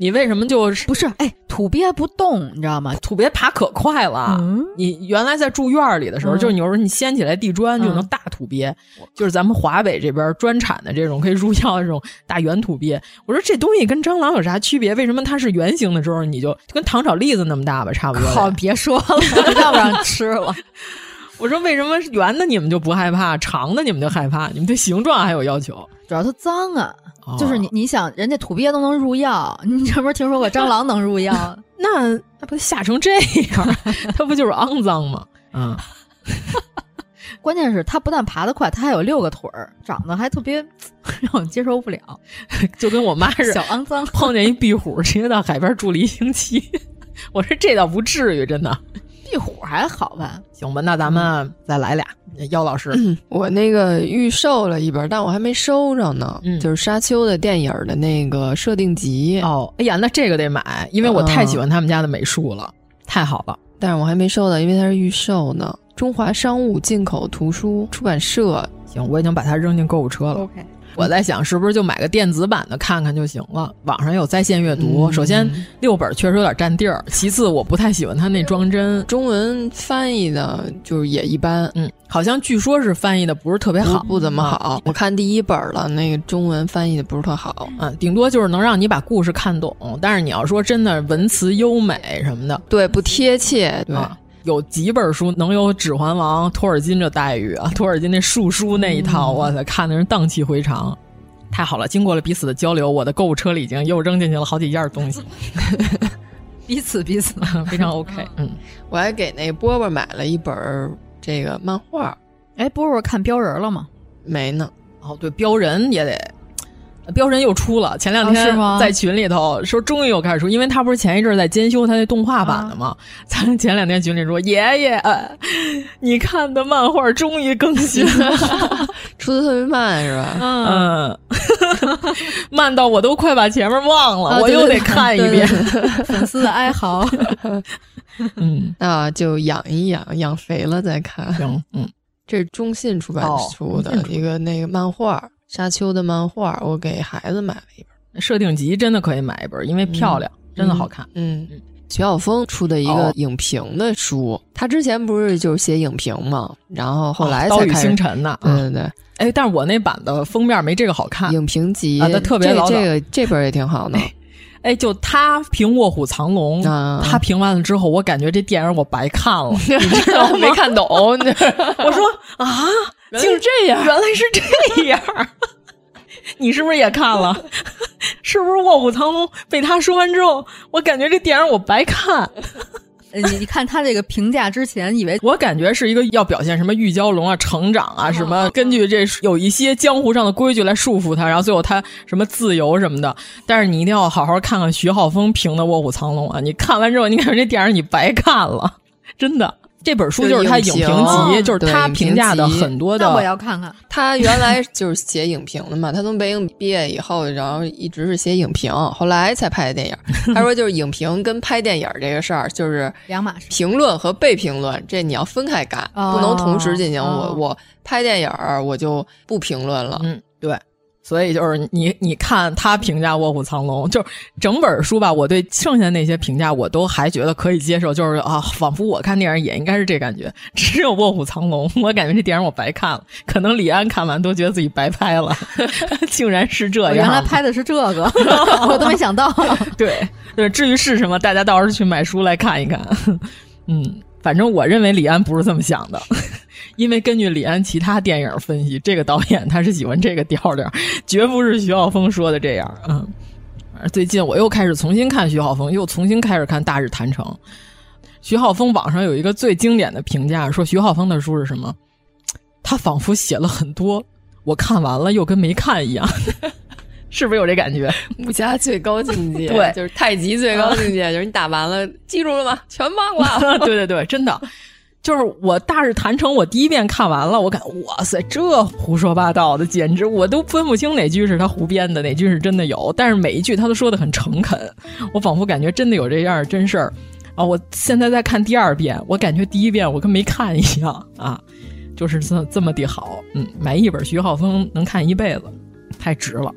你为什么就是不是？哎，土鳖不动，你知道吗？土鳖爬可快了。嗯、你原来在住院里的时候，嗯、就是有时候你掀起来地砖就能大土鳖，嗯、就是咱们华北这边专产的这种可以入药的这种大圆土鳖。我说这东西跟蟑螂有啥区别？为什么它是圆形的时候你就就跟糖炒栗子那么大吧，差不多？好，别说了，要不然吃了。我说为什么圆的你们就不害怕，长的你们就害怕？你们对形状还有要求？主要它脏啊。哦、就是你，你想，人家土鳖都能入药，你这不是听说过蟑螂能入药？那那不吓成这样，它不就是肮脏吗？嗯，关键是它不但爬得快，它还有六个腿儿，长得还特别让我接受不了，就跟我妈似的，小肮脏。碰见一壁虎，直接到海边住了一星期。我说这倒不至于，真的。壁虎还好吧？行吧，那咱们再来俩。姚老师，嗯、我那个预售了一本，但我还没收着呢。嗯，就是沙丘的电影的那个设定集。哦，哎呀，那这个得买，因为我太喜欢他们家的美术了，嗯、太好了。但是我还没收到，因为它是预售呢。中华商务进口图书出版社。行，我已经把它扔进购物车了。OK。我在想，是不是就买个电子版的看看就行了？网上有在线阅读。嗯、首先，六本确实有点占地儿；其次，我不太喜欢它那装帧。中文翻译的就是也一般，嗯，好像据说是翻译的不是特别好，不,不怎么好。啊、我看第一本了，那个中文翻译的不是特好，嗯，顶多就是能让你把故事看懂。但是你要说真的文词优美什么的，对，不贴切，对。啊有几本书能有《指环王》托尔金这待遇啊？托尔金那树书那一套，哇、嗯、塞，看的人荡气回肠。太好了！经过了彼此的交流，我的购物车里已经又扔进去了好几件东西。彼此彼此 非常 OK。嗯，我还给那波波买了一本这个漫画。哎，波波看标人了吗？没呢。哦，对，标人也得。标人又出了，前两天在群里头说终于又开始出，因为他不是前一阵在监修他那动画版的吗？咱、啊、前两天群里说爷爷、呃，你看的漫画终于更新了，出的特别慢是吧？嗯，慢到我都快把前面忘了，啊、我又得看一遍。粉丝的哀嚎，嗯，那就养一养，养肥了再看。行，嗯，这是中信出版出的、哦、一个那个漫画。沙丘的漫画，我给孩子买了一本。设定集真的可以买一本，因为漂亮，嗯、真的好看。嗯，徐晓峰出的一个影评的书，哦、他之前不是就是写影评嘛，然后后来才开始。刀与星辰呢？对对对。哎，但是我那版的封面没这个好看。影评集啊，它特别老这个这本也挺好的。哎，就他评《卧虎藏龙》啊，他评完了之后，我感觉这电影我白看了，你知道吗？没看懂。我说啊，竟这样，原来是这样。你是不是也看了？是不是《卧虎藏龙》？被他说完之后，我感觉这电影我白看。你你看他这个评价之前，以为我感觉是一个要表现什么玉娇龙啊、成长啊，什么根据这有一些江湖上的规矩来束缚他，然后最后他什么自由什么的。但是你一定要好好看看徐浩峰评的《卧虎藏龙》啊！你看完之后，你感觉这电影你白看了，真的。这本书就是他影评集，就是他评价的很多的。我要看看。他原来就是写影评的嘛，他从北影毕业以后，然后一直是写影评，后来才拍的电影。他说，就是影评跟拍电影这个事儿，就是两码事。评论和被评论，这你要分开干，不能同时进行。我我拍电影，我就不评论了。嗯，对。所以就是你，你看他评价《卧虎藏龙》，就是整本书吧。我对剩下那些评价，我都还觉得可以接受。就是啊，仿佛我看电影也应该是这感觉。只有《卧虎藏龙》，我感觉这电影我白看了。可能李安看完都觉得自己白拍了，竟然是这样。原来拍的是这个，我都没想到。对对，至于是什么，大家到时候去买书来看一看。嗯，反正我认为李安不是这么想的。因为根据李安其他电影分析，这个导演他是喜欢这个调调，绝不是徐浩峰说的这样。嗯，最近我又开始重新看徐浩峰，又重新开始看《大日谈成》。徐浩峰网上有一个最经典的评价，说徐浩峰的书是什么？他仿佛写了很多，我看完了又跟没看一样，是不是有这感觉？武侠最高境界，对，就是太极最高境界，就是你打完了，记住了吗？全忘了。对对对，真的。就是我《大日谈成》，我第一遍看完了，我感哇塞，这胡说八道的，简直我都分不清哪句是他胡编的，哪句是真的有。但是每一句他都说的很诚恳，我仿佛感觉真的有这样真事儿啊！我现在在看第二遍，我感觉第一遍我跟没看一样啊，就是这这么的好。嗯，买一本徐浩峰能看一辈子，太值了。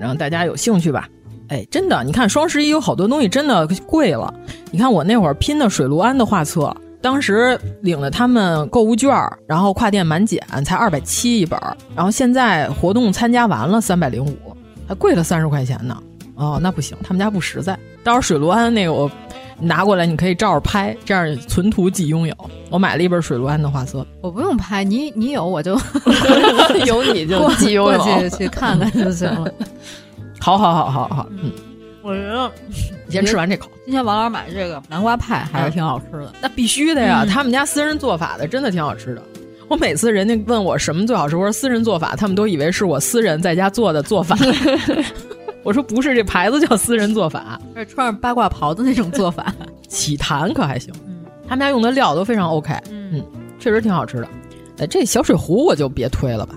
反正大家有兴趣吧？哎，真的，你看双十一有好多东西真的贵了。你看我那会儿拼的水陆安的画册。当时领了他们购物券，然后跨店满减才二百七一本，然后现在活动参加完了三百零五，还贵了三十块钱呢。哦，那不行，他们家不实在。到时候水陆安那个我拿过来，你可以照着拍，这样存图即拥有。我买了一本水陆安的画册，我不用拍，你你有我就 有你就即拥有，过去去看看就行了。好好好好好，嗯。我觉得你先吃完这口。今天王老师买的这个南瓜派还是挺好吃的，那必须的呀！他们家私人做法的，真的挺好吃的。我每次人家问我什么最好吃，我说私人做法，他们都以为是我私人在家做的做法。我说不是，这牌子叫私人做法，是穿上八卦袍的那种做法。起坛可还行，他们家用的料都非常 OK，嗯，确实挺好吃的。哎，这小水壶我就别推了吧，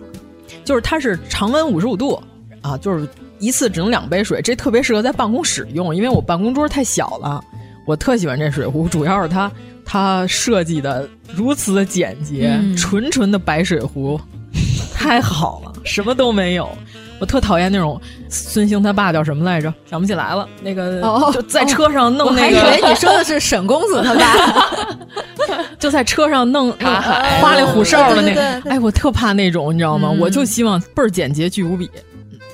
就是它是常温五十五度啊，就是。一次只能两杯水，这特别适合在办公室用，因为我办公桌太小了。我特喜欢这水壶，主要是它它设计的如此的简洁，纯纯的白水壶，太好了，什么都没有。我特讨厌那种孙兴他爸叫什么来着？想不起来了。那个就在车上弄那个，我还以为你说的是沈公子他爸，就在车上弄花里胡哨的那个。哎，我特怕那种，你知道吗？我就希望倍儿简洁，巨无比。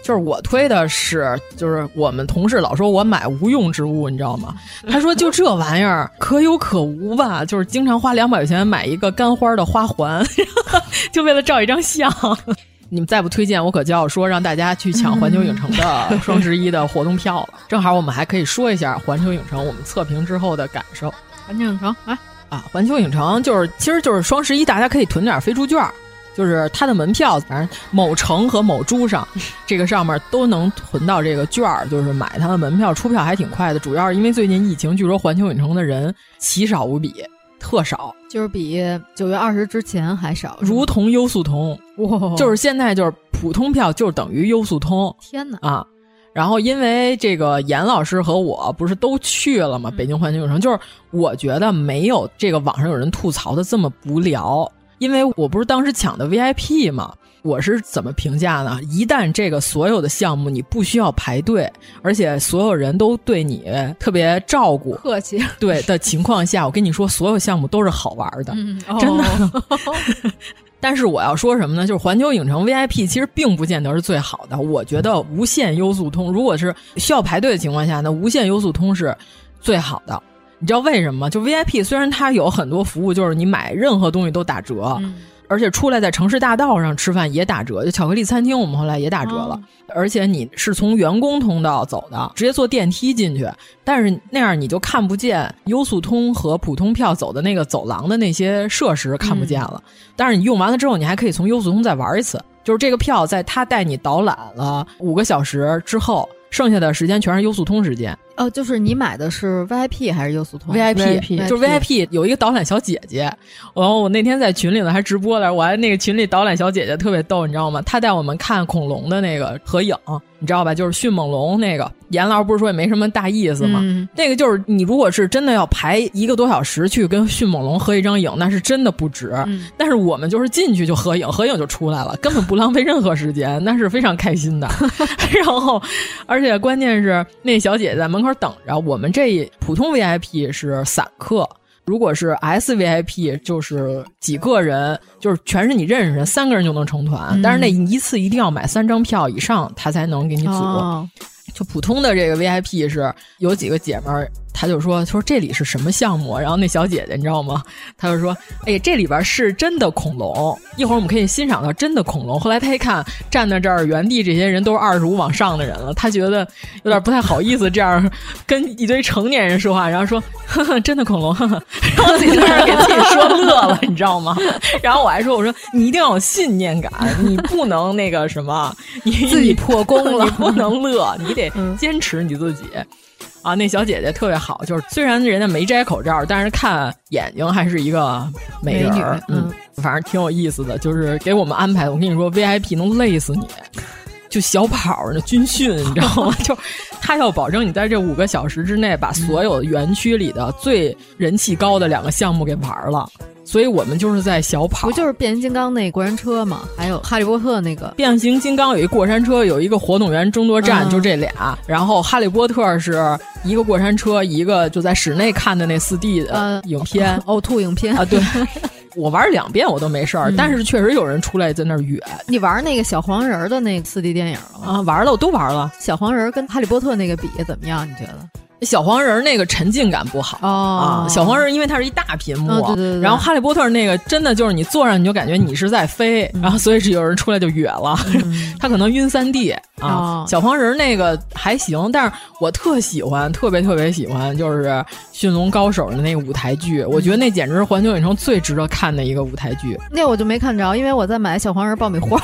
就是我推的是，就是我们同事老说我买无用之物，你知道吗？他说就这玩意儿可有可无吧，就是经常花两百块钱买一个干花的花环，就为了照一张相。你们再不推荐，我可就要说让大家去抢环球影城的 双十一的活动票了。正好我们还可以说一下环球影城我们测评之后的感受。环球影城啊啊，环球影城就是其实就是双十一，大家可以囤点飞猪券。就是它的门票，反正某城和某猪上，这个上面都能囤到这个券儿。就是买它的门票，出票还挺快的。主要是因为最近疫情，据说环球影城的人奇少无比，特少，就是比九月二十之前还少，如同优速通。哇！就是现在就是普通票就等于优速通。天哪！啊，然后因为这个严老师和我不是都去了吗？北京环球影城，就是我觉得没有这个网上有人吐槽的这么无聊。因为我不是当时抢的 VIP 嘛，我是怎么评价呢？一旦这个所有的项目你不需要排队，而且所有人都对你特别照顾、客气，对的情况下，我跟你说，所有项目都是好玩的，真的。但是我要说什么呢？就是环球影城 VIP 其实并不见得是最好的。我觉得无限优速通，如果是需要排队的情况下，那无限优速通是最好的。你知道为什么吗？就 VIP 虽然它有很多服务，就是你买任何东西都打折，而且出来在城市大道上吃饭也打折，就巧克力餐厅我们后来也打折了。而且你是从员工通道走的，直接坐电梯进去，但是那样你就看不见优速通和普通票走的那个走廊的那些设施看不见了。但是你用完了之后，你还可以从优速通再玩一次，就是这个票在他带你导览了五个小时之后，剩下的时间全是优速通时间。哦，就是你买的是 VIP 还是优速通 VIP？就是 VIP 有一个导览小姐姐，然后我那天在群里呢还直播了，我还那个群里导览小姐姐特别逗，你知道吗？她带我们看恐龙的那个合影，你知道吧？就是迅猛龙那个，严老师不是说也没什么大意思吗？嗯、那个就是你如果是真的要排一个多小时去跟迅猛龙合一张影，那是真的不值。嗯、但是我们就是进去就合影，合影就出来了，根本不浪费任何时间，那是非常开心的。然后，而且关键是那小姐姐在门口等着我们。这普通 VIP 是散客，如果是 SVIP 就是几个人，就是全是你认识人，三个人就能成团。嗯、但是那一次一定要买三张票以上，他才能给你组。哦、就普通的这个 VIP 是有几个姐们儿。他就说：“他说这里是什么项目？”然后那小姐姐你知道吗？他就说：“哎，这里边是真的恐龙，一会儿我们可以欣赏到真的恐龙。”后来他一看站在这儿原地这些人都是二十五往上的人了，他觉得有点不太好意思这样跟一堆成年人说话，然后说：“呵呵，真的恐龙。呵呵”然后自己在那儿给自己说乐了，你知道吗？然后我还说：“我说你一定要有信念感，你不能那个什么，你自己破功了，你不能乐，你得坚持你自己。”啊，那小姐姐特别好，就是虽然人家没摘口罩，但是看眼睛还是一个美人儿，嗯，反正挺有意思的。就是给我们安排的，我跟你说，VIP 能累死你，就小跑呢军训，你知道吗？就他要保证你在这五个小时之内把所有园区里的最人气高的两个项目给玩了。所以我们就是在小跑，不就是变形金刚那过山车吗？还有哈利波特那个变形金刚有一过山车，有一个活动员争夺战，嗯、就这俩。然后哈利波特是一个过山车，一个就在室内看的那四 D 的影片，呕吐影片啊。对，我玩两遍我都没事儿，嗯、但是确实有人出来在那儿远。你玩那个小黄人的那四 D 电影了吗？啊，玩了，我都玩了。小黄人跟哈利波特那个比怎么样？你觉得？小黄人那个沉浸感不好、哦、啊，小黄人因为它是一大屏幕，哦、对对对然后哈利波特那个真的就是你坐上你就感觉你是在飞，嗯、然后所以是有人出来就哕了，嗯、他可能晕三 D 啊。哦、小黄人那个还行，但是我特喜欢，特别特别喜欢，就是《驯龙高手》的那个舞台剧，我觉得那简直是环球影城最值得看的一个舞台剧。那我就没看着，因为我在买小黄人爆米花，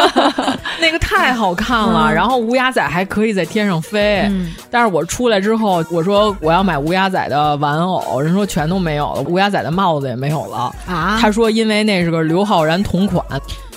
那个太好看了，嗯、然后乌鸦仔还可以在天上飞，嗯、但是我出来之后，我说。我要买乌鸦仔的玩偶，人说全都没有了，乌鸦仔的帽子也没有了啊。他说因为那是个刘昊然同款，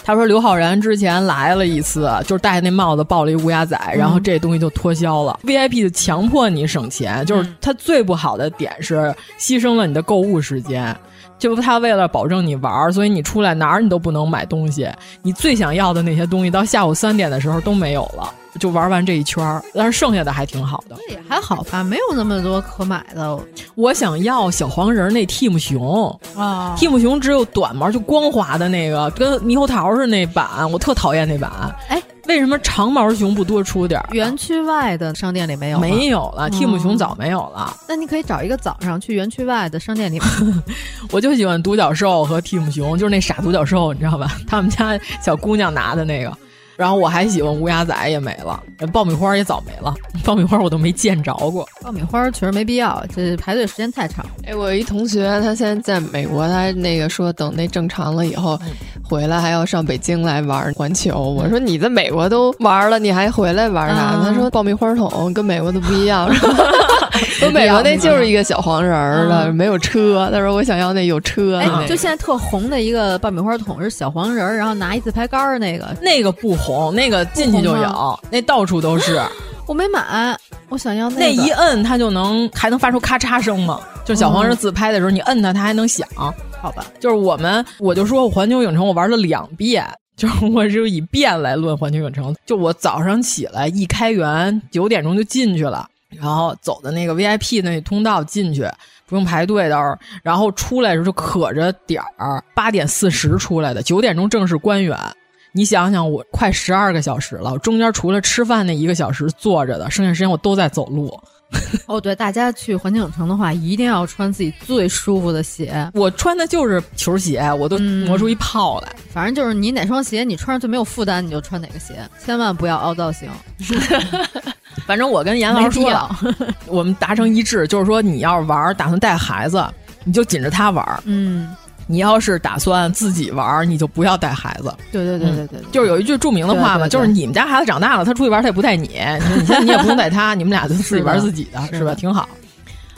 他说刘昊然之前来了一次，就是戴那帽子抱了一乌鸦仔，然后这东西就脱销了。VIP 强迫你省钱，就是它最不好的点是牺牲了你的购物时间。就他为了保证你玩，所以你出来哪儿你都不能买东西，你最想要的那些东西到下午三点的时候都没有了。就玩完这一圈儿，但是剩下的还挺好的，也还好吧，没有那么多可买的。我想要小黄人那 Team 熊啊，Team 熊只有短毛就光滑的那个，跟猕猴桃似的那版，我特讨厌那版。哎，为什么长毛熊不多出点儿？园区外的商店里没有？没有了，Team 熊早没有了。那你可以找一个早上去园区外的商店里。我就喜欢独角兽和 Team 熊，就是那傻独角兽，你知道吧？他们家小姑娘拿的那个。然后我还喜欢乌鸦仔也没了，爆米花也早没了，爆米花我都没见着过。爆米花确实没必要，这排队时间太长。哎，我一同学他现在在美国，他那个说等那正常了以后，回来还要上北京来玩环球。我说你在美国都玩了，你还回来玩啥？嗯、他说爆米花桶跟美国的不一样，说美国那就是一个小黄人儿的，嗯、没有车。他说我想要那有车。哎，就现在特红的一个爆米花桶是小黄人儿，然后拿一自拍杆儿那个，那个不红，那个进去就有，那到处都是。我没买，我想要那那一摁它就能还能发出咔嚓声吗？就小黄人自拍的时候，你摁它，它还能响。好吧，就是我们，我就说环球影城我玩了两遍，就是我就以遍来论环球影城。就我早上起来一开园，九点钟就进去了，然后走的那个 VIP 那通道进去，不用排队的，然后出来的时候就可着点儿，八点四十出来的，九点钟正式关园。你想想，我快十二个小时了，中间除了吃饭那一个小时坐着的，剩下时间我都在走路。哦，对，大家去环球影城的话，一定要穿自己最舒服的鞋。我穿的就是球鞋，我都磨出一泡来。反正就是你哪双鞋你穿上最没有负担，你就穿哪个鞋，千万不要凹造型。反正我跟严老师说了，我们达成一致，就是说你要是玩，打算带孩子，你就紧着他玩。嗯。你要是打算自己玩，你就不要带孩子。对对对对对，就是有一句著名的话嘛，就是你们家孩子长大了，他出去玩他也不带你，你现在你也不用带他，你们俩就自己玩自己的，是吧？挺好。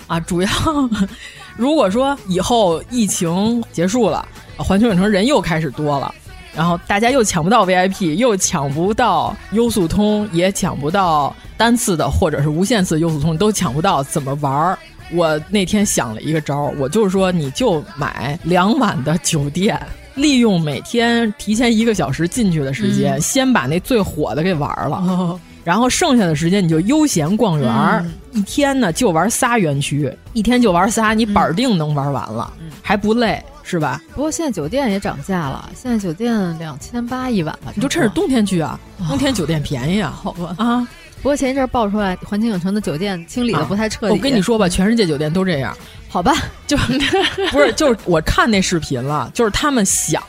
啊，主要 如果说以后疫情结束了，环球影城人又开始多了，然后大家又抢不到 VIP，又抢不到优速通，也抢不到单次的或者是无限次优速通，都抢不到，怎么玩儿？我那天想了一个招儿，我就是说，你就买两晚的酒店，利用每天提前一个小时进去的时间，先把那最火的给玩了，然后剩下的时间你就悠闲逛园儿，一天呢就玩仨园区，一天就玩仨，你板定能玩完了，还不累，是吧？不过现在酒店也涨价了，现在酒店两千八一晚吧，你就趁着冬天去啊，冬天酒店便宜啊，好吧啊。不过前一阵爆出来，环球影城的酒店清理的不太彻底。我跟你说吧，全世界酒店都这样。好吧，就 不是就是我看那视频了，就是他们想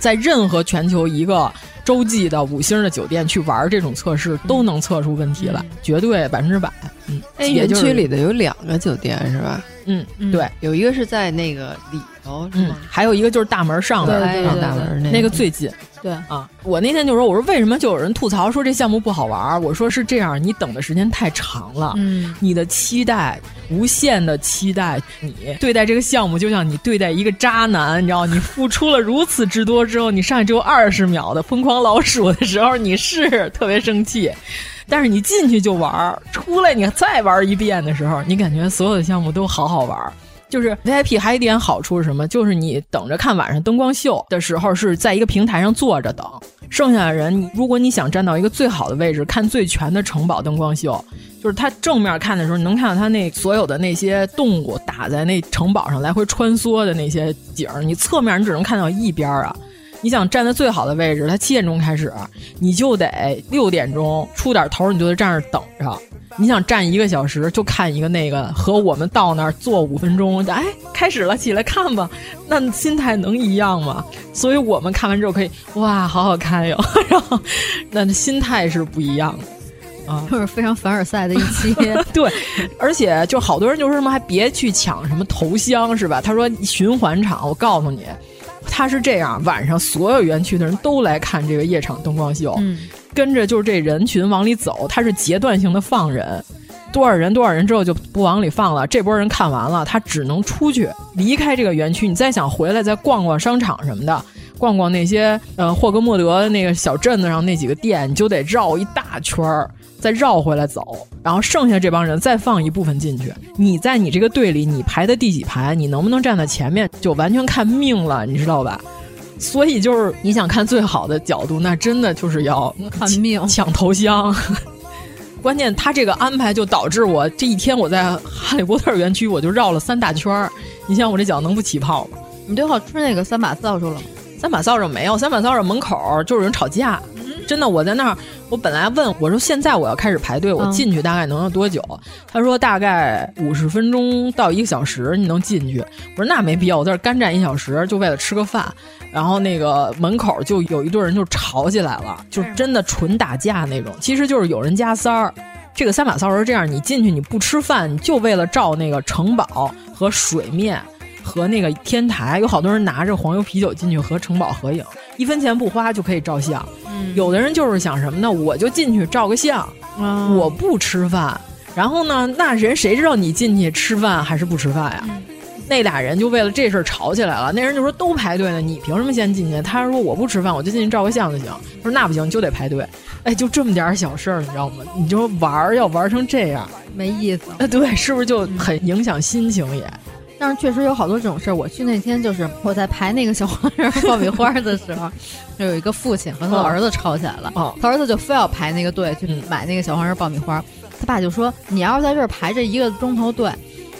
在任何全球一个洲际的五星的酒店去玩这种测试，都能测出问题来，绝对百分之百。嗯，园区里的有两个酒店是吧？嗯，对，有一个是在那个里头，是吗？还有一个就是大门上的，上大门那个最近。对啊，我那天就说，我说为什么就有人吐槽说这项目不好玩？我说是这样，你等的时间太长了，嗯，你的期待，无限的期待，你对待这个项目就像你对待一个渣男，你知道，你付出了如此之多之后，你上去只有二十秒的疯狂老鼠的时候，你是特别生气，但是你进去就玩，出来你再玩一遍的时候，你感觉所有的项目都好好玩。就是 VIP 还有一点好处是什么？就是你等着看晚上灯光秀的时候，是在一个平台上坐着等。剩下的人，如果你想站到一个最好的位置看最全的城堡灯光秀，就是它正面看的时候，你能看到它那所有的那些动物打在那城堡上来回穿梭的那些景儿。你侧面你只能看到一边儿啊。你想站在最好的位置，它七点钟开始，你就得六点钟出点头，你就得站那等着。你想站一个小时就看一个那个，和我们到那儿坐五分钟，哎，开始了，起来看吧，那心态能一样吗？所以我们看完之后可以，哇，好好看哟，然后那心态是不一样的啊，就是非常凡尔赛的一期。对，而且就好多人就说什么还别去抢什么头香是吧？他说循环场，我告诉你，他是这样，晚上所有园区的人都来看这个夜场灯光秀。嗯。跟着就是这人群往里走，他是阶段性的放人，多少人多少人之后就不往里放了。这波人看完了，他只能出去离开这个园区。你再想回来再逛逛商场什么的，逛逛那些呃霍格莫德那个小镇子上那几个店，你就得绕一大圈儿，再绕回来走。然后剩下这帮人再放一部分进去。你在你这个队里，你排的第几排，你能不能站在前面，就完全看命了，你知道吧？所以就是你想看最好的角度，那真的就是要看命抢头香。关键他这个安排就导致我这一天我在哈利波特园区我就绕了三大圈儿。你想我这脚能不起泡吗？你最后吃那个三把扫帚了吗？三把扫帚没有，三把扫帚门口就有人吵架。真的，我在那儿，我本来问我说现在我要开始排队，我进去大概能有多久？他说大概五十分钟到一个小时你能进去。我说那没必要，我在这干站一小时就为了吃个饭。然后那个门口就有一对人就吵起来了，就真的纯打架那种。其实就是有人加塞儿。这个三把扫帚是这样，你进去你不吃饭，你就为了照那个城堡和水面。和那个天台有好多人拿着黄油啤酒进去和城堡合影，一分钱不花就可以照相。有的人就是想什么呢？我就进去照个相，我不吃饭。然后呢，那人谁知道你进去吃饭还是不吃饭呀？那俩人就为了这事儿吵起来了。那人就说都排队呢，你凭什么先进去？他说我不吃饭，我就进去照个相就行。他说那不行，就得排队。哎，就这么点小事儿，你知道吗？你就玩儿要玩成这样，没意思。哎，对，是不是就很影响心情也？但是确实有好多这种事儿。我去那天就是我在排那个小黄人爆米花的时候，就有一个父亲和他的儿子吵起来了。哦他儿子就非要排那个队去买那个小黄人爆米花，他爸就说：“你要是在这儿排这一个钟头队，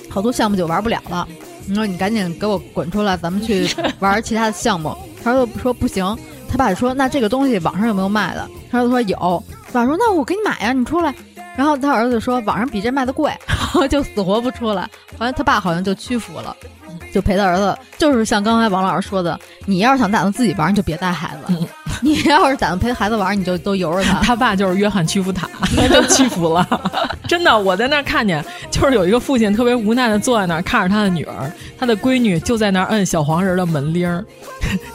好多项目就玩不了了。你说你赶紧给我滚出来，咱们去 玩其他的项目。”他儿子说：“不行。”他爸说：“那这个东西网上有没有卖的？”他儿子说：“有。”他爸说：“那我给你买呀，你出来。”然后他儿子说：“网上比这卖的贵。”然后就死活不出来。好像他爸好像就屈服了，就陪他儿子。就是像刚才王老师说的，你要是想打算自己玩，你就别带孩子；你要是打算陪孩子玩，你就都由着他。他爸就是约翰屈服塔，就屈服了。真的，我在那儿看见，就是有一个父亲特别无奈的坐在那儿，看着他的女儿，他的闺女就在那儿摁小黄人的门铃儿，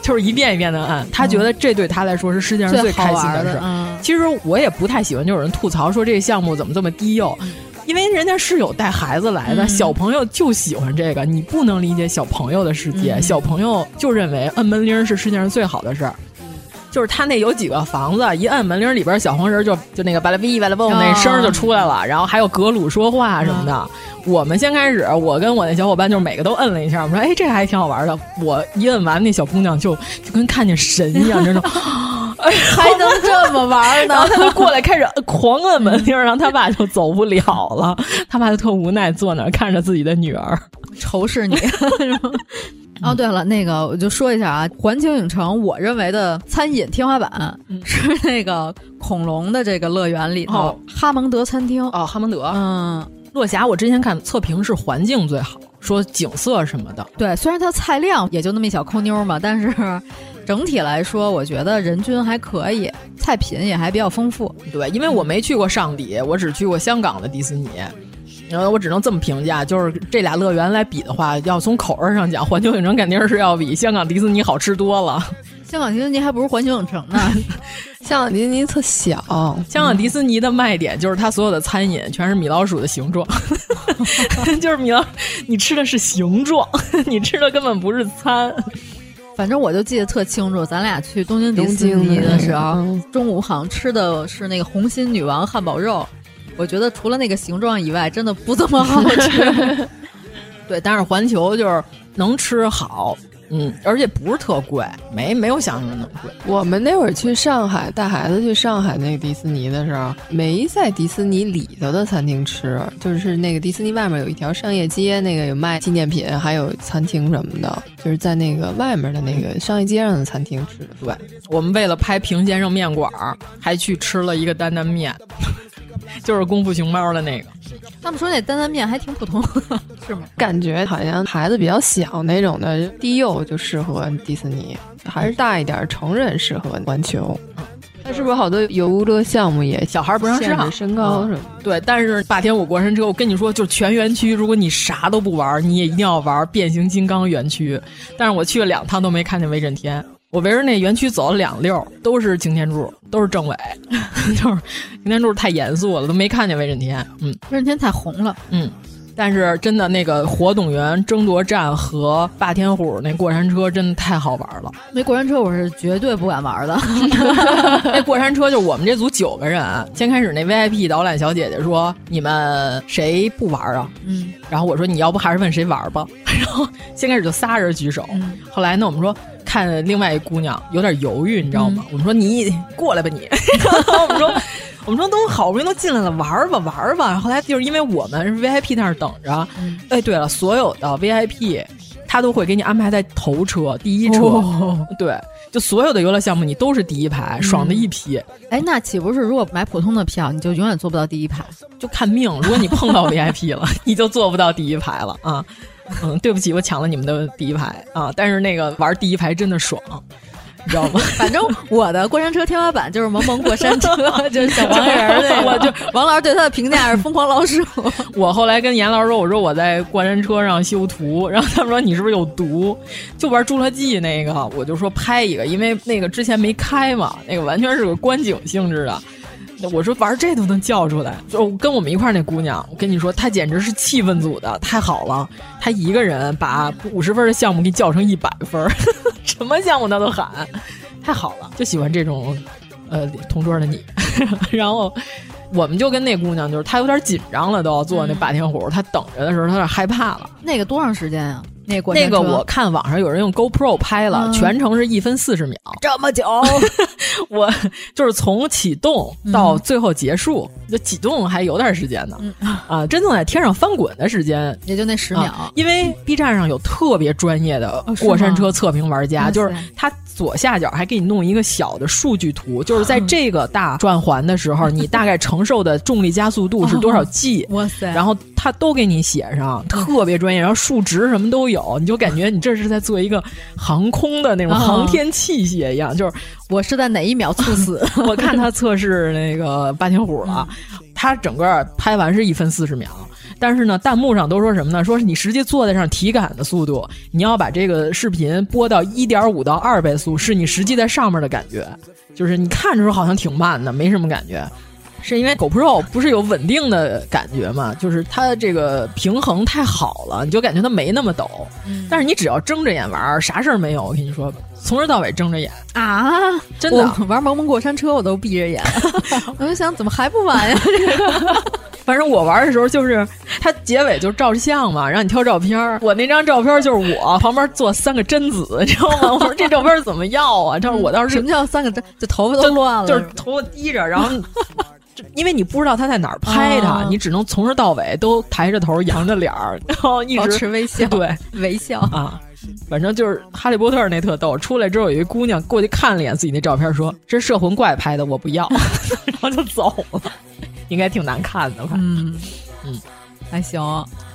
就是一遍一遍的按。他觉得这对他来说是世界上最开心的事。嗯、其实我也不太喜欢，就有人吐槽说这个项目怎么这么低幼。因为人家是有带孩子来的，嗯、小朋友就喜欢这个，你不能理解小朋友的世界。嗯、小朋友就认为摁门铃是世界上最好的事儿。就是他那有几个房子，一摁门铃里边小黄人就就那个巴拉哔巴拉蹦那声就出来了，然后还有格鲁说话什么的。我们先开始，我跟我那小伙伴就是每个都摁了一下，我说哎这还挺好玩的。我一摁完，那小姑娘就就跟看见神一样，那种。还能这么玩呢？然后他就过来开始狂摁门铃，然后他爸就走不了了。他爸就特无奈，坐那儿看着自己的女儿，仇视你。哦，对了，那个我就说一下啊，环球影城我认为的餐饮天花板是那个恐龙的这个乐园里头、哦、哈蒙德餐厅。哦，哈蒙德，嗯，落霞我之前看测评是环境最好，说景色什么的。对，虽然它菜量也就那么一小抠妞嘛，但是。整体来说，我觉得人均还可以，菜品也还比较丰富。对，因为我没去过上底，我只去过香港的迪士尼，然后我只能这么评价，就是这俩乐园来比的话，要从口味上讲，环球影城肯定是要比香港迪士尼好吃多了。香港迪士尼还不如环球影城呢，香港迪士尼特小，香港迪士尼的卖点就是它所有的餐饮全是米老鼠的形状，就是米老，你吃的是形状，你吃的根本不是餐。反正我就记得特清楚，咱俩去东京迪士尼的时候，嗯、中午好像吃的是那个红心女王汉堡肉。我觉得除了那个形状以外，真的不怎么好吃。对，但是环球就是能吃好，嗯，而且不是特贵，没没有想象中那么贵。我们那会儿去上海带孩子去上海那个迪士尼的时候，没在迪士尼里头的餐厅吃，就是那个迪士尼外面有一条商业街，那个有卖纪念品，还有餐厅什么的，就是在那个外面的那个商业街上的餐厅吃的。对，我们为了拍平先生面馆，还去吃了一个担担面。就是功夫熊猫的那个，他们说那担担面还挺普通，是吗？感觉好像孩子比较小那种的低幼就适合迪士尼，还是大一点成人适合环球。那是不是好多游乐项目也小孩不让上身高什么？对，但是霸天虎过山车，我跟你说，就全园区，如果你啥都不玩，你也一定要玩变形金刚园区。但是我去了两趟都没看见威震天。我围着那园区走了两溜，都是擎天柱，都是政委 就是擎天柱太严肃了，都没看见威震天。嗯，威震天太红了。嗯，但是真的那个活动员争夺战和霸天虎那过山车真的太好玩了。那过山车我是绝对不敢玩的。那过山车就我们这组九个人，先开始那 VIP 导览小姐姐说：“你们谁不玩啊？”嗯，然后我说：“你要不还是问谁玩吧。”然后先开始就仨人举手，嗯、后来呢，我们说。看另外一姑娘有点犹豫，你知道吗？嗯、我们说你过来吧，你。我们说，我们说都好不容易都进来了，玩吧玩吧。后来就是因为我们是 VIP 那儿等着。嗯、哎，对了，所有的 VIP 他都会给你安排在头车第一车。哦、对，就所有的游乐项目你都是第一排，爽的一批。哎、嗯，那岂不是如果买普通的票，你就永远坐不到第一排？就看命，如果你碰到 VIP 了，你就坐不到第一排了啊。嗯，对不起，我抢了你们的第一排啊！但是那个玩第一排真的爽，你知道吗？反正我的过山车天花板就是萌萌过山车，就是小黄人儿那个。我就王老师对他的评价是疯狂老鼠。我后来跟严老师说，我说我在过山车上修图，然后他们说你是不是有毒？就玩侏罗纪那个，我就说拍一个，因为那个之前没开嘛，那个完全是个观景性质的。我说玩这都能叫出来，就跟我们一块儿那姑娘，我跟你说，她简直是气氛组的，太好了。她一个人把五十分的项目给叫成一百分，什么项目她都喊，太好了，就喜欢这种，呃，同桌的你。然后我们就跟那姑娘，就是她有点紧张了，都要坐那霸天虎，她等着的时候她有点害怕了。那个多长时间啊？那过那个我看网上有人用 GoPro 拍了，嗯、全程是一分四十秒，这么久。我就是从启动到最后结束，就启动还有点时间呢。嗯、啊，真正在天上翻滚的时间也就那十秒、啊。因为 B 站上有特别专业的哦过山车测评玩家，是就是他左下角还给你弄一个小的数据图，就是在这个大转环的时候，你大概承受的重力加速度是多少 G？哇塞！然后它他都给你写上，特别专业，然后数值什么都有，你就感觉你这是在做一个航空的那种航天器械一样。就是我是在哪一秒猝死？我看他测试那个霸天虎了，他整个拍完是一分四十秒。但是呢，弹幕上都说什么呢？说是你实际坐在上体感的速度，你要把这个视频播到一点五到二倍速，是你实际在上面的感觉。就是你看着时候好像挺慢的，没什么感觉，是因为 GoPro 不是有稳定的感觉嘛？就是它的这个平衡太好了，你就感觉它没那么抖。嗯、但是你只要睁着眼玩，啥事儿没有。我跟你说，从头到尾睁着眼啊！真的玩萌萌过山车我都闭着眼，我就想怎么还不完呀？这个。反正我玩的时候就是，它结尾就照相嘛，让你挑照片。我那张照片就是我旁边坐三个贞子，你知道吗？我说这照片怎么要啊？这我当时什么叫三个贞？就头发都乱了，就是头发低着，然后因为你不知道他在哪儿拍他，啊、你只能从头到尾都抬着头、扬着脸儿，然后一直保持微笑，对，微笑啊。反正就是哈利波特那特逗，出来之后有一姑娘过去看了一眼自己那照片，说这是摄魂怪拍的，我不要，然后就走了。应该挺难看的吧？嗯嗯，还行。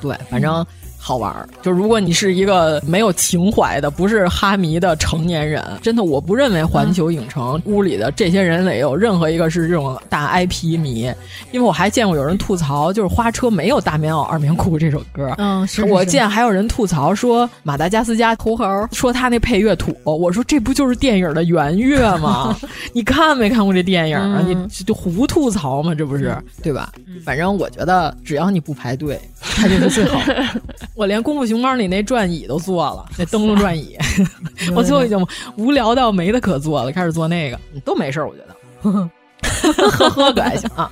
对，反正好玩儿。就如果你是一个没有情怀的，不是哈迷的成年人，真的，我不认为环球影城屋里的这些人里有任何一个是这种大 IP 迷。因为我还见过有人吐槽，就是花车没有大棉袄二棉裤这首歌。嗯，是我见还有人吐槽说马达加斯加狐猴说他那配乐土。我说这不就是电影的原乐吗？你看没看过这电影啊？嗯、你就胡吐槽吗？这不是、嗯、对吧？反正我觉得只要你不排队，它就是最好的。我连《功夫熊猫》里那转椅都坐了，那灯笼转椅，我最后已经无聊到没得可做了，开始做那个都没事儿，我觉得，呵呵可还行啊。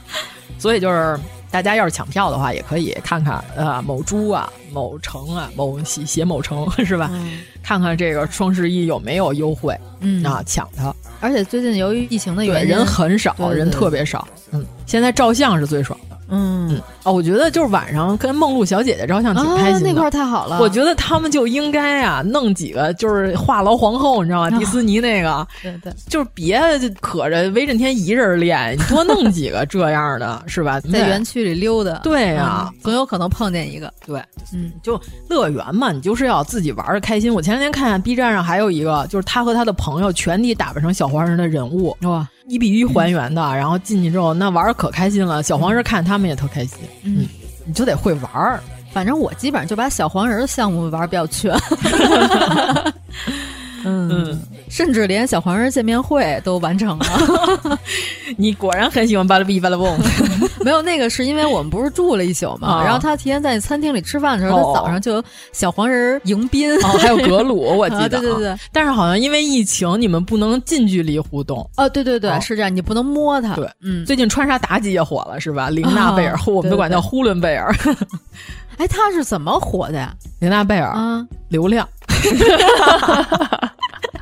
所以就是大家要是抢票的话，也可以看看啊，某猪啊、某城啊、某写写某城是吧？嗯、看看这个双十一有没有优惠，嗯啊，抢它。而且最近由于疫情的原因，人很少，人特别少。嗯，现在照相是最爽的。嗯嗯哦，我觉得就是晚上跟梦露小姐姐照相挺开心的，啊、那块太好了。我觉得他们就应该啊，弄几个就是话痨皇后，你知道吗？迪斯尼那个，对对，就是别可着威震天一人练，你多弄几个这样的，是吧？在园区里溜达，对呀、嗯，总有可能碰见一个。对，嗯，就乐园嘛，你就是要自己玩的开心。我前两天看 B 站上还有一个，就是他和他的朋友全体打扮成小黄人的人物，哇，一比一还原的，然后进去之后那玩儿可开心了，小黄人看他们也特开心。嗯，你就得会玩儿。反正我基本上就把小黄人的项目玩比较全。嗯 嗯，甚至连小黄人见面会都完成了。你果然很喜欢巴拉比巴拉蹦。没有那个是因为我们不是住了一宿嘛，啊然后他提前在餐厅里吃饭的时候，哦他早上就有小黄人迎宾，哦，还有格鲁，我记得、啊。对对对，但是好像因为疫情，你们不能近距离互动。哦，对对对，哦是这样，你不能摸它。对，嗯，最近川沙妲己也火了，是吧？琳娜贝尔，啊我们都管叫呼伦贝尔。哎，他是怎么火的呀？琳娜贝尔啊，流量。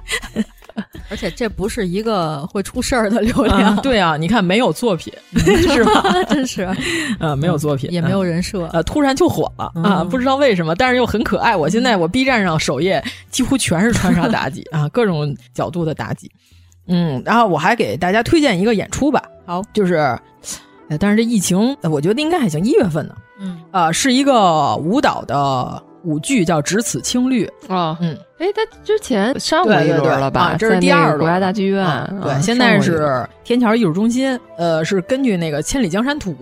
而且这不是一个会出事儿的流量、啊，对啊，你看没有作品 是吧？真是，呃，没有作品，也没有人设，呃，突然就火了啊！不知道为什么，但是又很可爱。我现在我 B 站上首页几乎全是穿沙妲己啊，各种角度的妲己。嗯，然后我还给大家推荐一个演出吧，好，就是，呃，但是这疫情，我觉得应该还行，一月份呢，嗯，呃，是一个舞蹈的。舞剧叫《只此青绿》哦，嗯，哎，他之前上过一轮了吧？啊、这是第二轮，国家大剧院。啊、对，啊、现在是天桥艺术中心。呃，是根据那个《千里江山图》，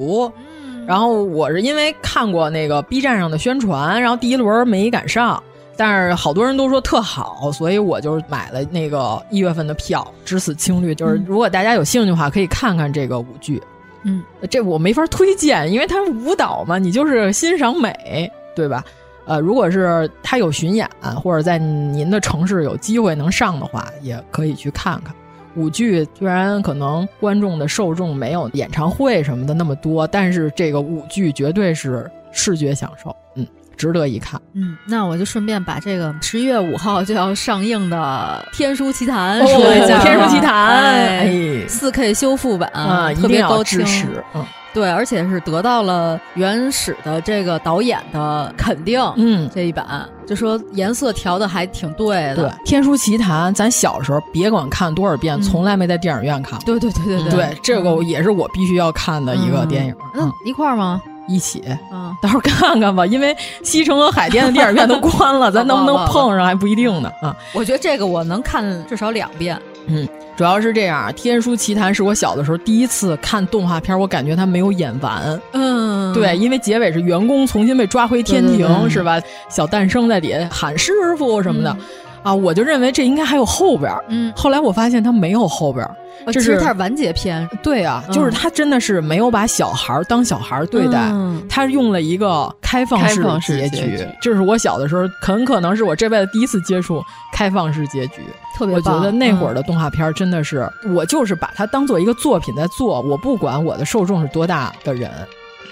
嗯，然后我是因为看过那个 B 站上的宣传，然后第一轮没赶上，但是好多人都说特好，所以我就买了那个一月份的票，《只此青绿》。就是如果大家有兴趣的话，可以看看这个舞剧。嗯，这我没法推荐，因为它是舞蹈嘛，你就是欣赏美，对吧？呃，如果是他有巡演，或者在您的城市有机会能上的话，也可以去看看。舞剧虽然可能观众的受众没有演唱会什么的那么多，但是这个舞剧绝对是视觉享受，嗯，值得一看。嗯，那我就顺便把这个十一月五号就要上映的《天书奇谭》哦、说一下，《天书奇谭》哎，四 K 修复版啊，特别高支持，嗯。对，而且是得到了原始的这个导演的肯定。嗯，这一版就说颜色调的还挺对的。对，《天书奇谭》咱小时候别管看多少遍，嗯、从来没在电影院看过。对对对对对，这个也是我必须要看的一个电影。嗯，一块儿吗？一起，嗯，到时候看看吧，因为西城和海淀的电影院都关了，咱能不能碰上还不一定呢啊！我觉得这个我能看至少两遍，嗯，主要是这样，《天书奇谭》是我小的时候第一次看动画片，我感觉它没有演完，嗯，对，因为结尾是员工重新被抓回天庭，是吧？小诞生在底下喊师傅什么的。啊，我就认为这应该还有后边儿，嗯，后来我发现他没有后边儿，这是他是完结篇，对啊，就是他真的是没有把小孩当小孩对待，他用了一个开放式结局，这是我小的时候很可能是我这辈子第一次接触开放式结局，特别。我觉得那会儿的动画片真的是，我就是把它当做一个作品在做，我不管我的受众是多大的人。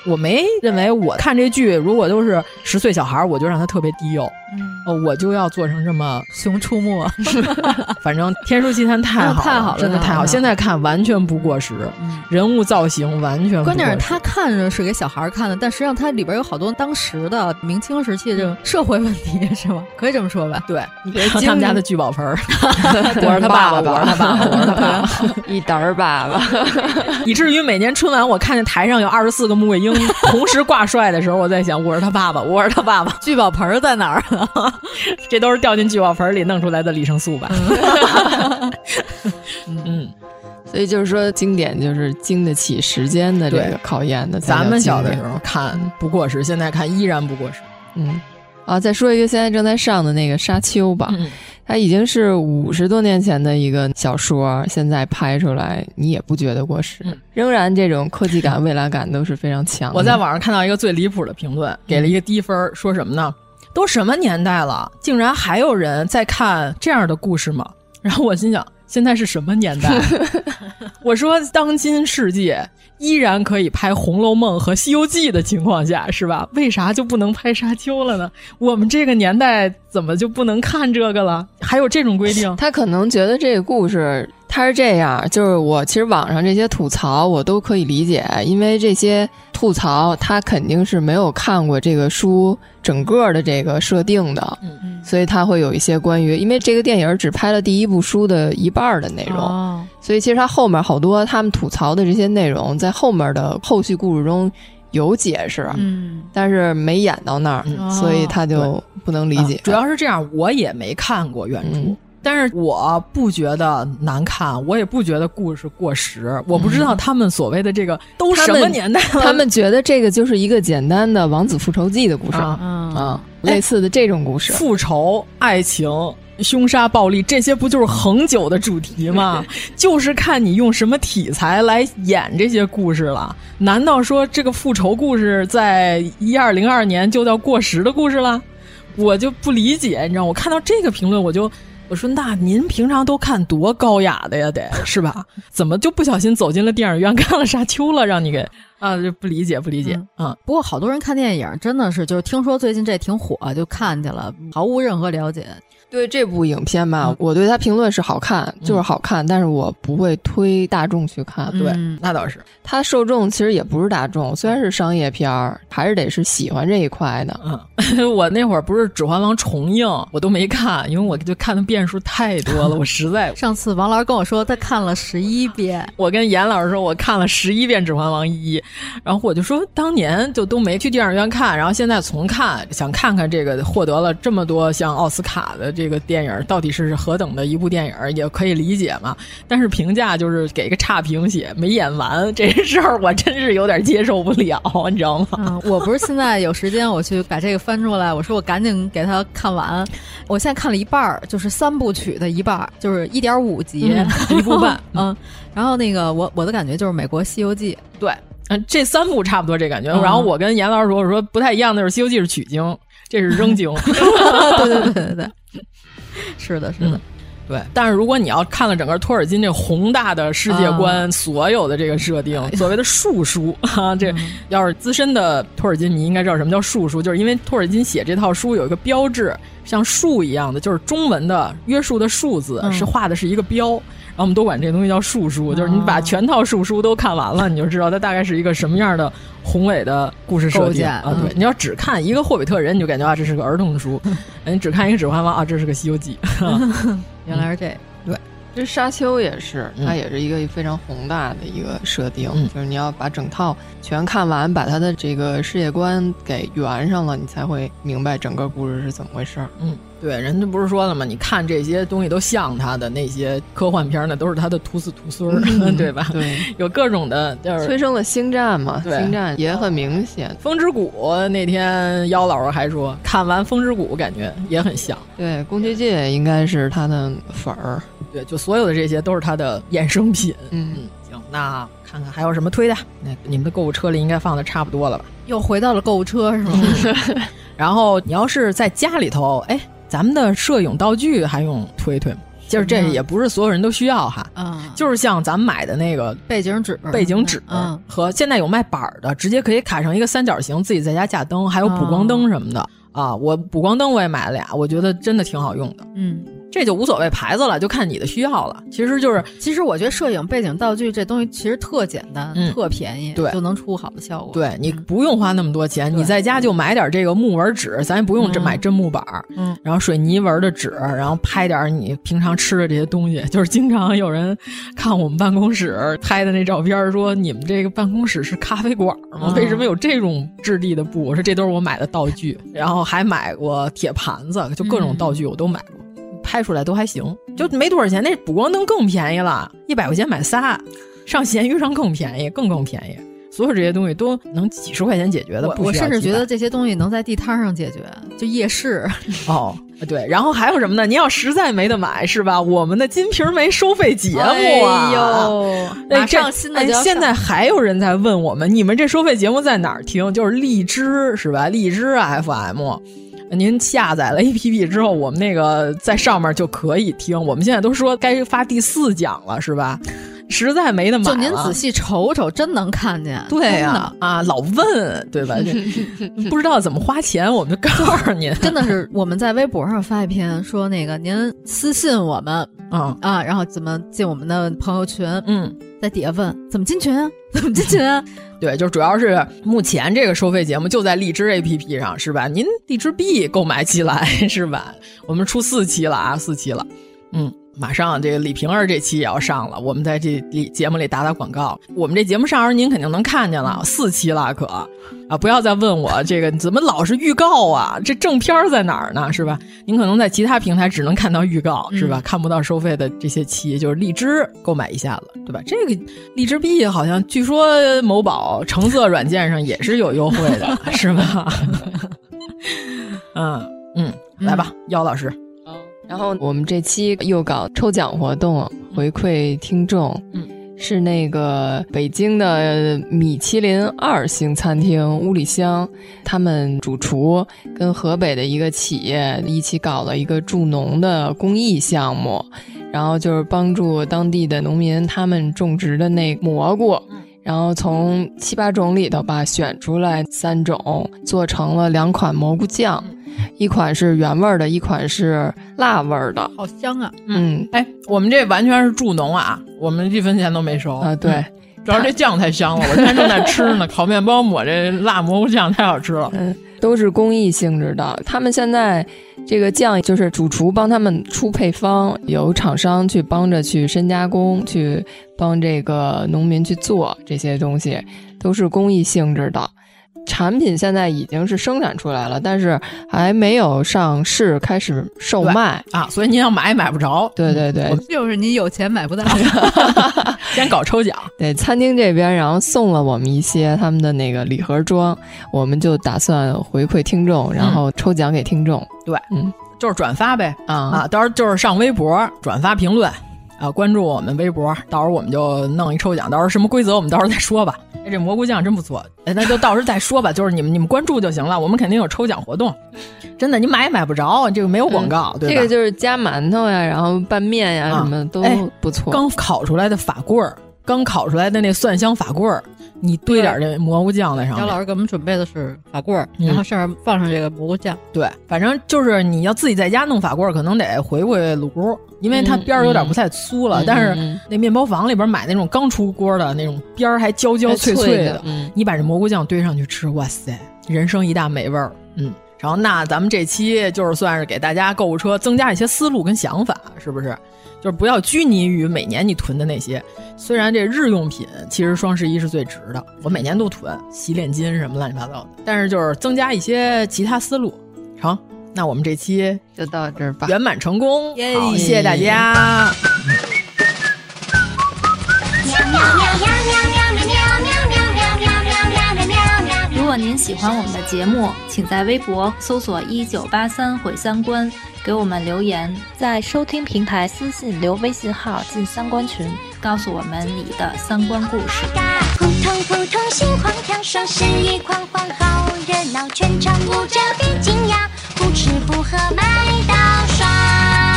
我没认为我看这剧，如果都是十岁小孩，我就让他特别低幼，嗯，我就要做成这么 《熊出没 》。反正《天书奇谭》太好，太好了，真的太好。现在看完全不过时，人物造型完全。关键是他看着是给小孩看的，但实际上它里边有好多当时的明清时期的这种社会问题，是吗？可以这么说吧？对，你别 他们家的聚宝盆儿，我是他爸爸，我是他爸爸，我是他爸爸，一沓儿爸爸，以至于每年春晚我看见台上有二十四个穆桂英。同时挂帅的时候，我在想，我是他爸爸，我是他爸爸。聚宝盆在哪儿呢？这都是掉进聚宝盆里弄出来的李胜素吧？嗯，所以就是说，经典就是经得起时间的这个考验的。咱们小的时候看不过时，现在看依然不过时。嗯，啊，再说一个现在正在上的那个《沙丘》吧。它已经是五十多年前的一个小说，现在拍出来你也不觉得过时，仍然这种科技感、未来感都是非常强。我在网上看到一个最离谱的评论，给了一个低分，说什么呢？都什么年代了，竟然还有人在看这样的故事吗？然后我心想，现在是什么年代？我说，当今世界。依然可以拍《红楼梦》和《西游记》的情况下，是吧？为啥就不能拍《沙丘》了呢？我们这个年代怎么就不能看这个了？还有这种规定？他可能觉得这个故事他是这样，就是我其实网上这些吐槽我都可以理解，因为这些吐槽他肯定是没有看过这个书整个的这个设定的，嗯嗯，所以他会有一些关于，因为这个电影只拍了第一部书的一半的内容。所以其实他后面好多他们吐槽的这些内容，在后面的后续故事中有解释，嗯，但是没演到那儿，所以他就不能理解。主要是这样，我也没看过原著，但是我不觉得难看，我也不觉得故事过时。我不知道他们所谓的这个都什么年代了，他们觉得这个就是一个简单的王子复仇记的故事啊，类似的这种故事，复仇爱情。凶杀、暴力，这些不就是恒久的主题吗？就是看你用什么题材来演这些故事了。难道说这个复仇故事在一二零二年就叫过时的故事了？我就不理解，你知道？我看到这个评论，我就我说：“那您平常都看多高雅的呀，得是吧？怎么就不小心走进了电影院 看了《沙丘》了？让你给啊，就不理解，不理解啊！不过好多人看电影真的是，就是听说最近这挺火，就看去了，毫无任何了解。”对这部影片吧，我对他评论是好看，就是好看，但是我不会推大众去看。对，那倒是。他受众其实也不是大众，虽然是商业片儿，还是得是喜欢这一块的。嗯，我那会儿不是《指环王》重映，我都没看，因为我就看的遍数太多了，我实在。上次王老师跟我说他看了十一遍，我跟严老师说我看了十一遍《指环王一》，然后我就说当年就都没去电影院看，然后现在重看，想看看这个获得了这么多像奥斯卡的这。这个电影到底是何等的一部电影，也可以理解嘛。但是评价就是给个差评写没演完这事儿，我真是有点接受不了，你知道吗？啊，我不是现在有时间，我去把这个翻出来，我说我赶紧给他看完。我现在看了一半儿，就是三部曲的一半，就是一点五集 一部半。嗯，然后那个我我的感觉就是《美国西游记》，对，嗯，这三部差不多这感觉。然后我跟严老师说，我说不太一样的是《西游记》是取经，这是扔经。对对对对对。是的，是的，对。但是如果你要看了整个托尔金这宏大的世界观，所有的这个设定，所谓的术书啊，这要是资深的托尔金，你应该知道什么叫术书，就是因为托尔金写这套书有一个标志，像树一样的，就是中文的约束的数字是画的是一个标。然后我们都管这东西叫树书，就是你把全套树书都看完了，你就知道它大概是一个什么样的宏伟的故事设计啊。对，你要只看一个霍比特人，你就感觉啊，这是个儿童书；你只看一个指环王啊，这是个西游记。原来是这，对。这沙丘也是，嗯它也是一个非常宏大的一个设定，嗯就是你要把整套全看完，把它的这个世界观给圆上了，你才会明白整个故事是怎么回事儿。嗯，对，人家不是说了吗？你看这些东西都像他的那些科幻片呢，都是他的徒子徒孙 对吧？对，有各种的，就是催生了星战嘛，对星战也很明显。风之谷那天妖老师还说，看完风之谷感觉也很像。对，宫崎骏应该是他的粉儿。对，就所有的这些都是他的衍生品。嗯嗯，行，那看看还有什么推的？那你们的购物车里应该放的差不多了吧？又回到了购物车是吗？然后你要是在家里头，哎，咱们的摄影道具还用推推吗？就是这也不是所有人都需要哈，嗯，就是像咱们买的那个背景纸，背景纸，嗯，和现在有卖板儿的，直接可以卡上一个三角形，自己在家架灯，还有补光灯什么的、啊。我补光灯我也买了俩，我觉得真的挺好用的。嗯，这就无所谓牌子了，就看你的需要了。其实就是，其实我觉得摄影背景道具这东西其实特简单，嗯特便宜，对就能出好的效果。对你不用花那么多钱，你在家就买点这个木纹纸，咱也不用这买真木板儿，嗯，然后水泥纹的纸，然后拍点你平常吃的这些东西。就是经常有人看我们办公室拍的那照片，说你们这个办公室是咖啡馆吗？嗯为什么有这种质地的布？我说这都是我买的道具，然后还买过铁盘子，就各种道具我都买过。拍出来都还行，就没多少钱。那补光灯更便宜了，一百块钱买仨，上闲鱼上更便宜，更更便宜。所有这些东西都能几十块钱解决的，我不我甚至觉得这些东西能在地摊上解决，就夜市。哦，对，然后还有什么呢？您要实在没得买是吧？我们的金瓶梅收费节目啊，哎呦，哎马上这哎现在还有人在问我们，你们这收费节目在哪儿听？就是荔枝是吧？荔枝 FM。您下载了 APP 之后，我们那个在上面就可以听。我们现在都说该发第四讲了，是吧？实在没得买就。您仔细瞅瞅，真能看见。对呀、呀、啊，老问对吧？不知道怎么花钱，我们就告诉您。真的是我们在微博上发一篇说那个您私信我们啊啊，然后怎么进我们的朋友群？嗯，在底下问怎么进群啊？怎么进群啊？对，就主要是目前这个收费节目就在荔枝 APP 上，是吧？您荔枝币购买起来 是吧？我们出四期了啊，四期了，嗯。马上这个李瓶儿这期也要上了，我们在这里节目里打打广告。我们这节目上时候您肯定能看见了，四期了可啊！不要再问我这个怎么老是预告啊？这正片儿在哪儿呢？是吧？您可能在其他平台只能看到预告，是吧？嗯看不到收费的这些期，就是荔枝购买一下子，对吧？这个荔枝币好像据说某宝橙色软件上也是有优惠的，是吧？嗯嗯，来吧，姚老师。然后我们这期又搞抽奖活动，回馈听众。嗯，是那个北京的米其林二星餐厅乌里香，他们主厨跟河北的一个企业一起搞了一个助农的公益项目，然后就是帮助当地的农民他们种植的那蘑菇。然后从七八种里头吧选出来三种，做成了两款蘑菇酱，一款是原味的，一款是辣味的。好香啊！嗯，哎，我们这完全是助农啊，我们一分钱都没收啊。对，嗯、主要这酱太香了，我现在正在吃呢，烤面包抹这辣蘑菇酱太好吃了。嗯，都是公益性质的。他们现在这个酱就是主厨帮他们出配方，有厂商去帮着去深加工，去帮这个农民去做这些东西，都是公益性质的。产品现在已经是生产出来了，但是还没有上市开始售卖啊，所以您要买也买不着。对对对，就是你有钱买不到，先搞抽奖。对，餐厅这边然后送了我们一些他们的那个礼盒装，我们就打算回馈听众，然后抽奖给听众。嗯、对，嗯，就是转发呗啊啊，到时候就是上微博转发评论。啊，关注我们微博，到时候我们就弄一抽奖，到时候什么规则我们到时候再说吧。哎，这蘑菇酱真不错，哎，那就到时候再说吧。就是你们你们关注就行了，我们肯定有抽奖活动。真的，你买也买不着，这个没有广告，嗯、对吧？这个就是加馒头呀，然后拌面呀，啊、什么都不错。刚烤出来的法棍儿，刚烤出来的那蒜香法棍儿，你堆点这蘑菇酱在上面。姚老师给我们准备的是法棍儿，嗯、然后上面放上这个蘑菇酱。对，反正就是你要自己在家弄法棍儿，可能得回回炉。因为它边儿有点不太酥了，嗯、但是那面包房里边买那种刚出锅的那种边儿还焦焦脆脆的，嗯、你把这蘑菇酱堆上去吃，哇塞，人生一大美味儿。嗯，然后那咱们这期就是算是给大家购物车增加一些思路跟想法，是不是？就是不要拘泥于每年你囤的那些。虽然这日用品其实双十一是最值的，我每年都囤洗脸巾什么乱七八糟的，但是就是增加一些其他思路。成，那我们这期就到这儿吧，圆满成功，好，谢谢大家。如果您喜欢我们的节目请在微博搜索一九八三毁三观给我们留言。在收听平台私信留微信号进三观群。告诉我们你的三观故事。扑通扑通心狂跳双十一狂欢好热闹全场别惊讶不吃不喝买到爽。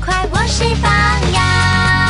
快，我是放羊。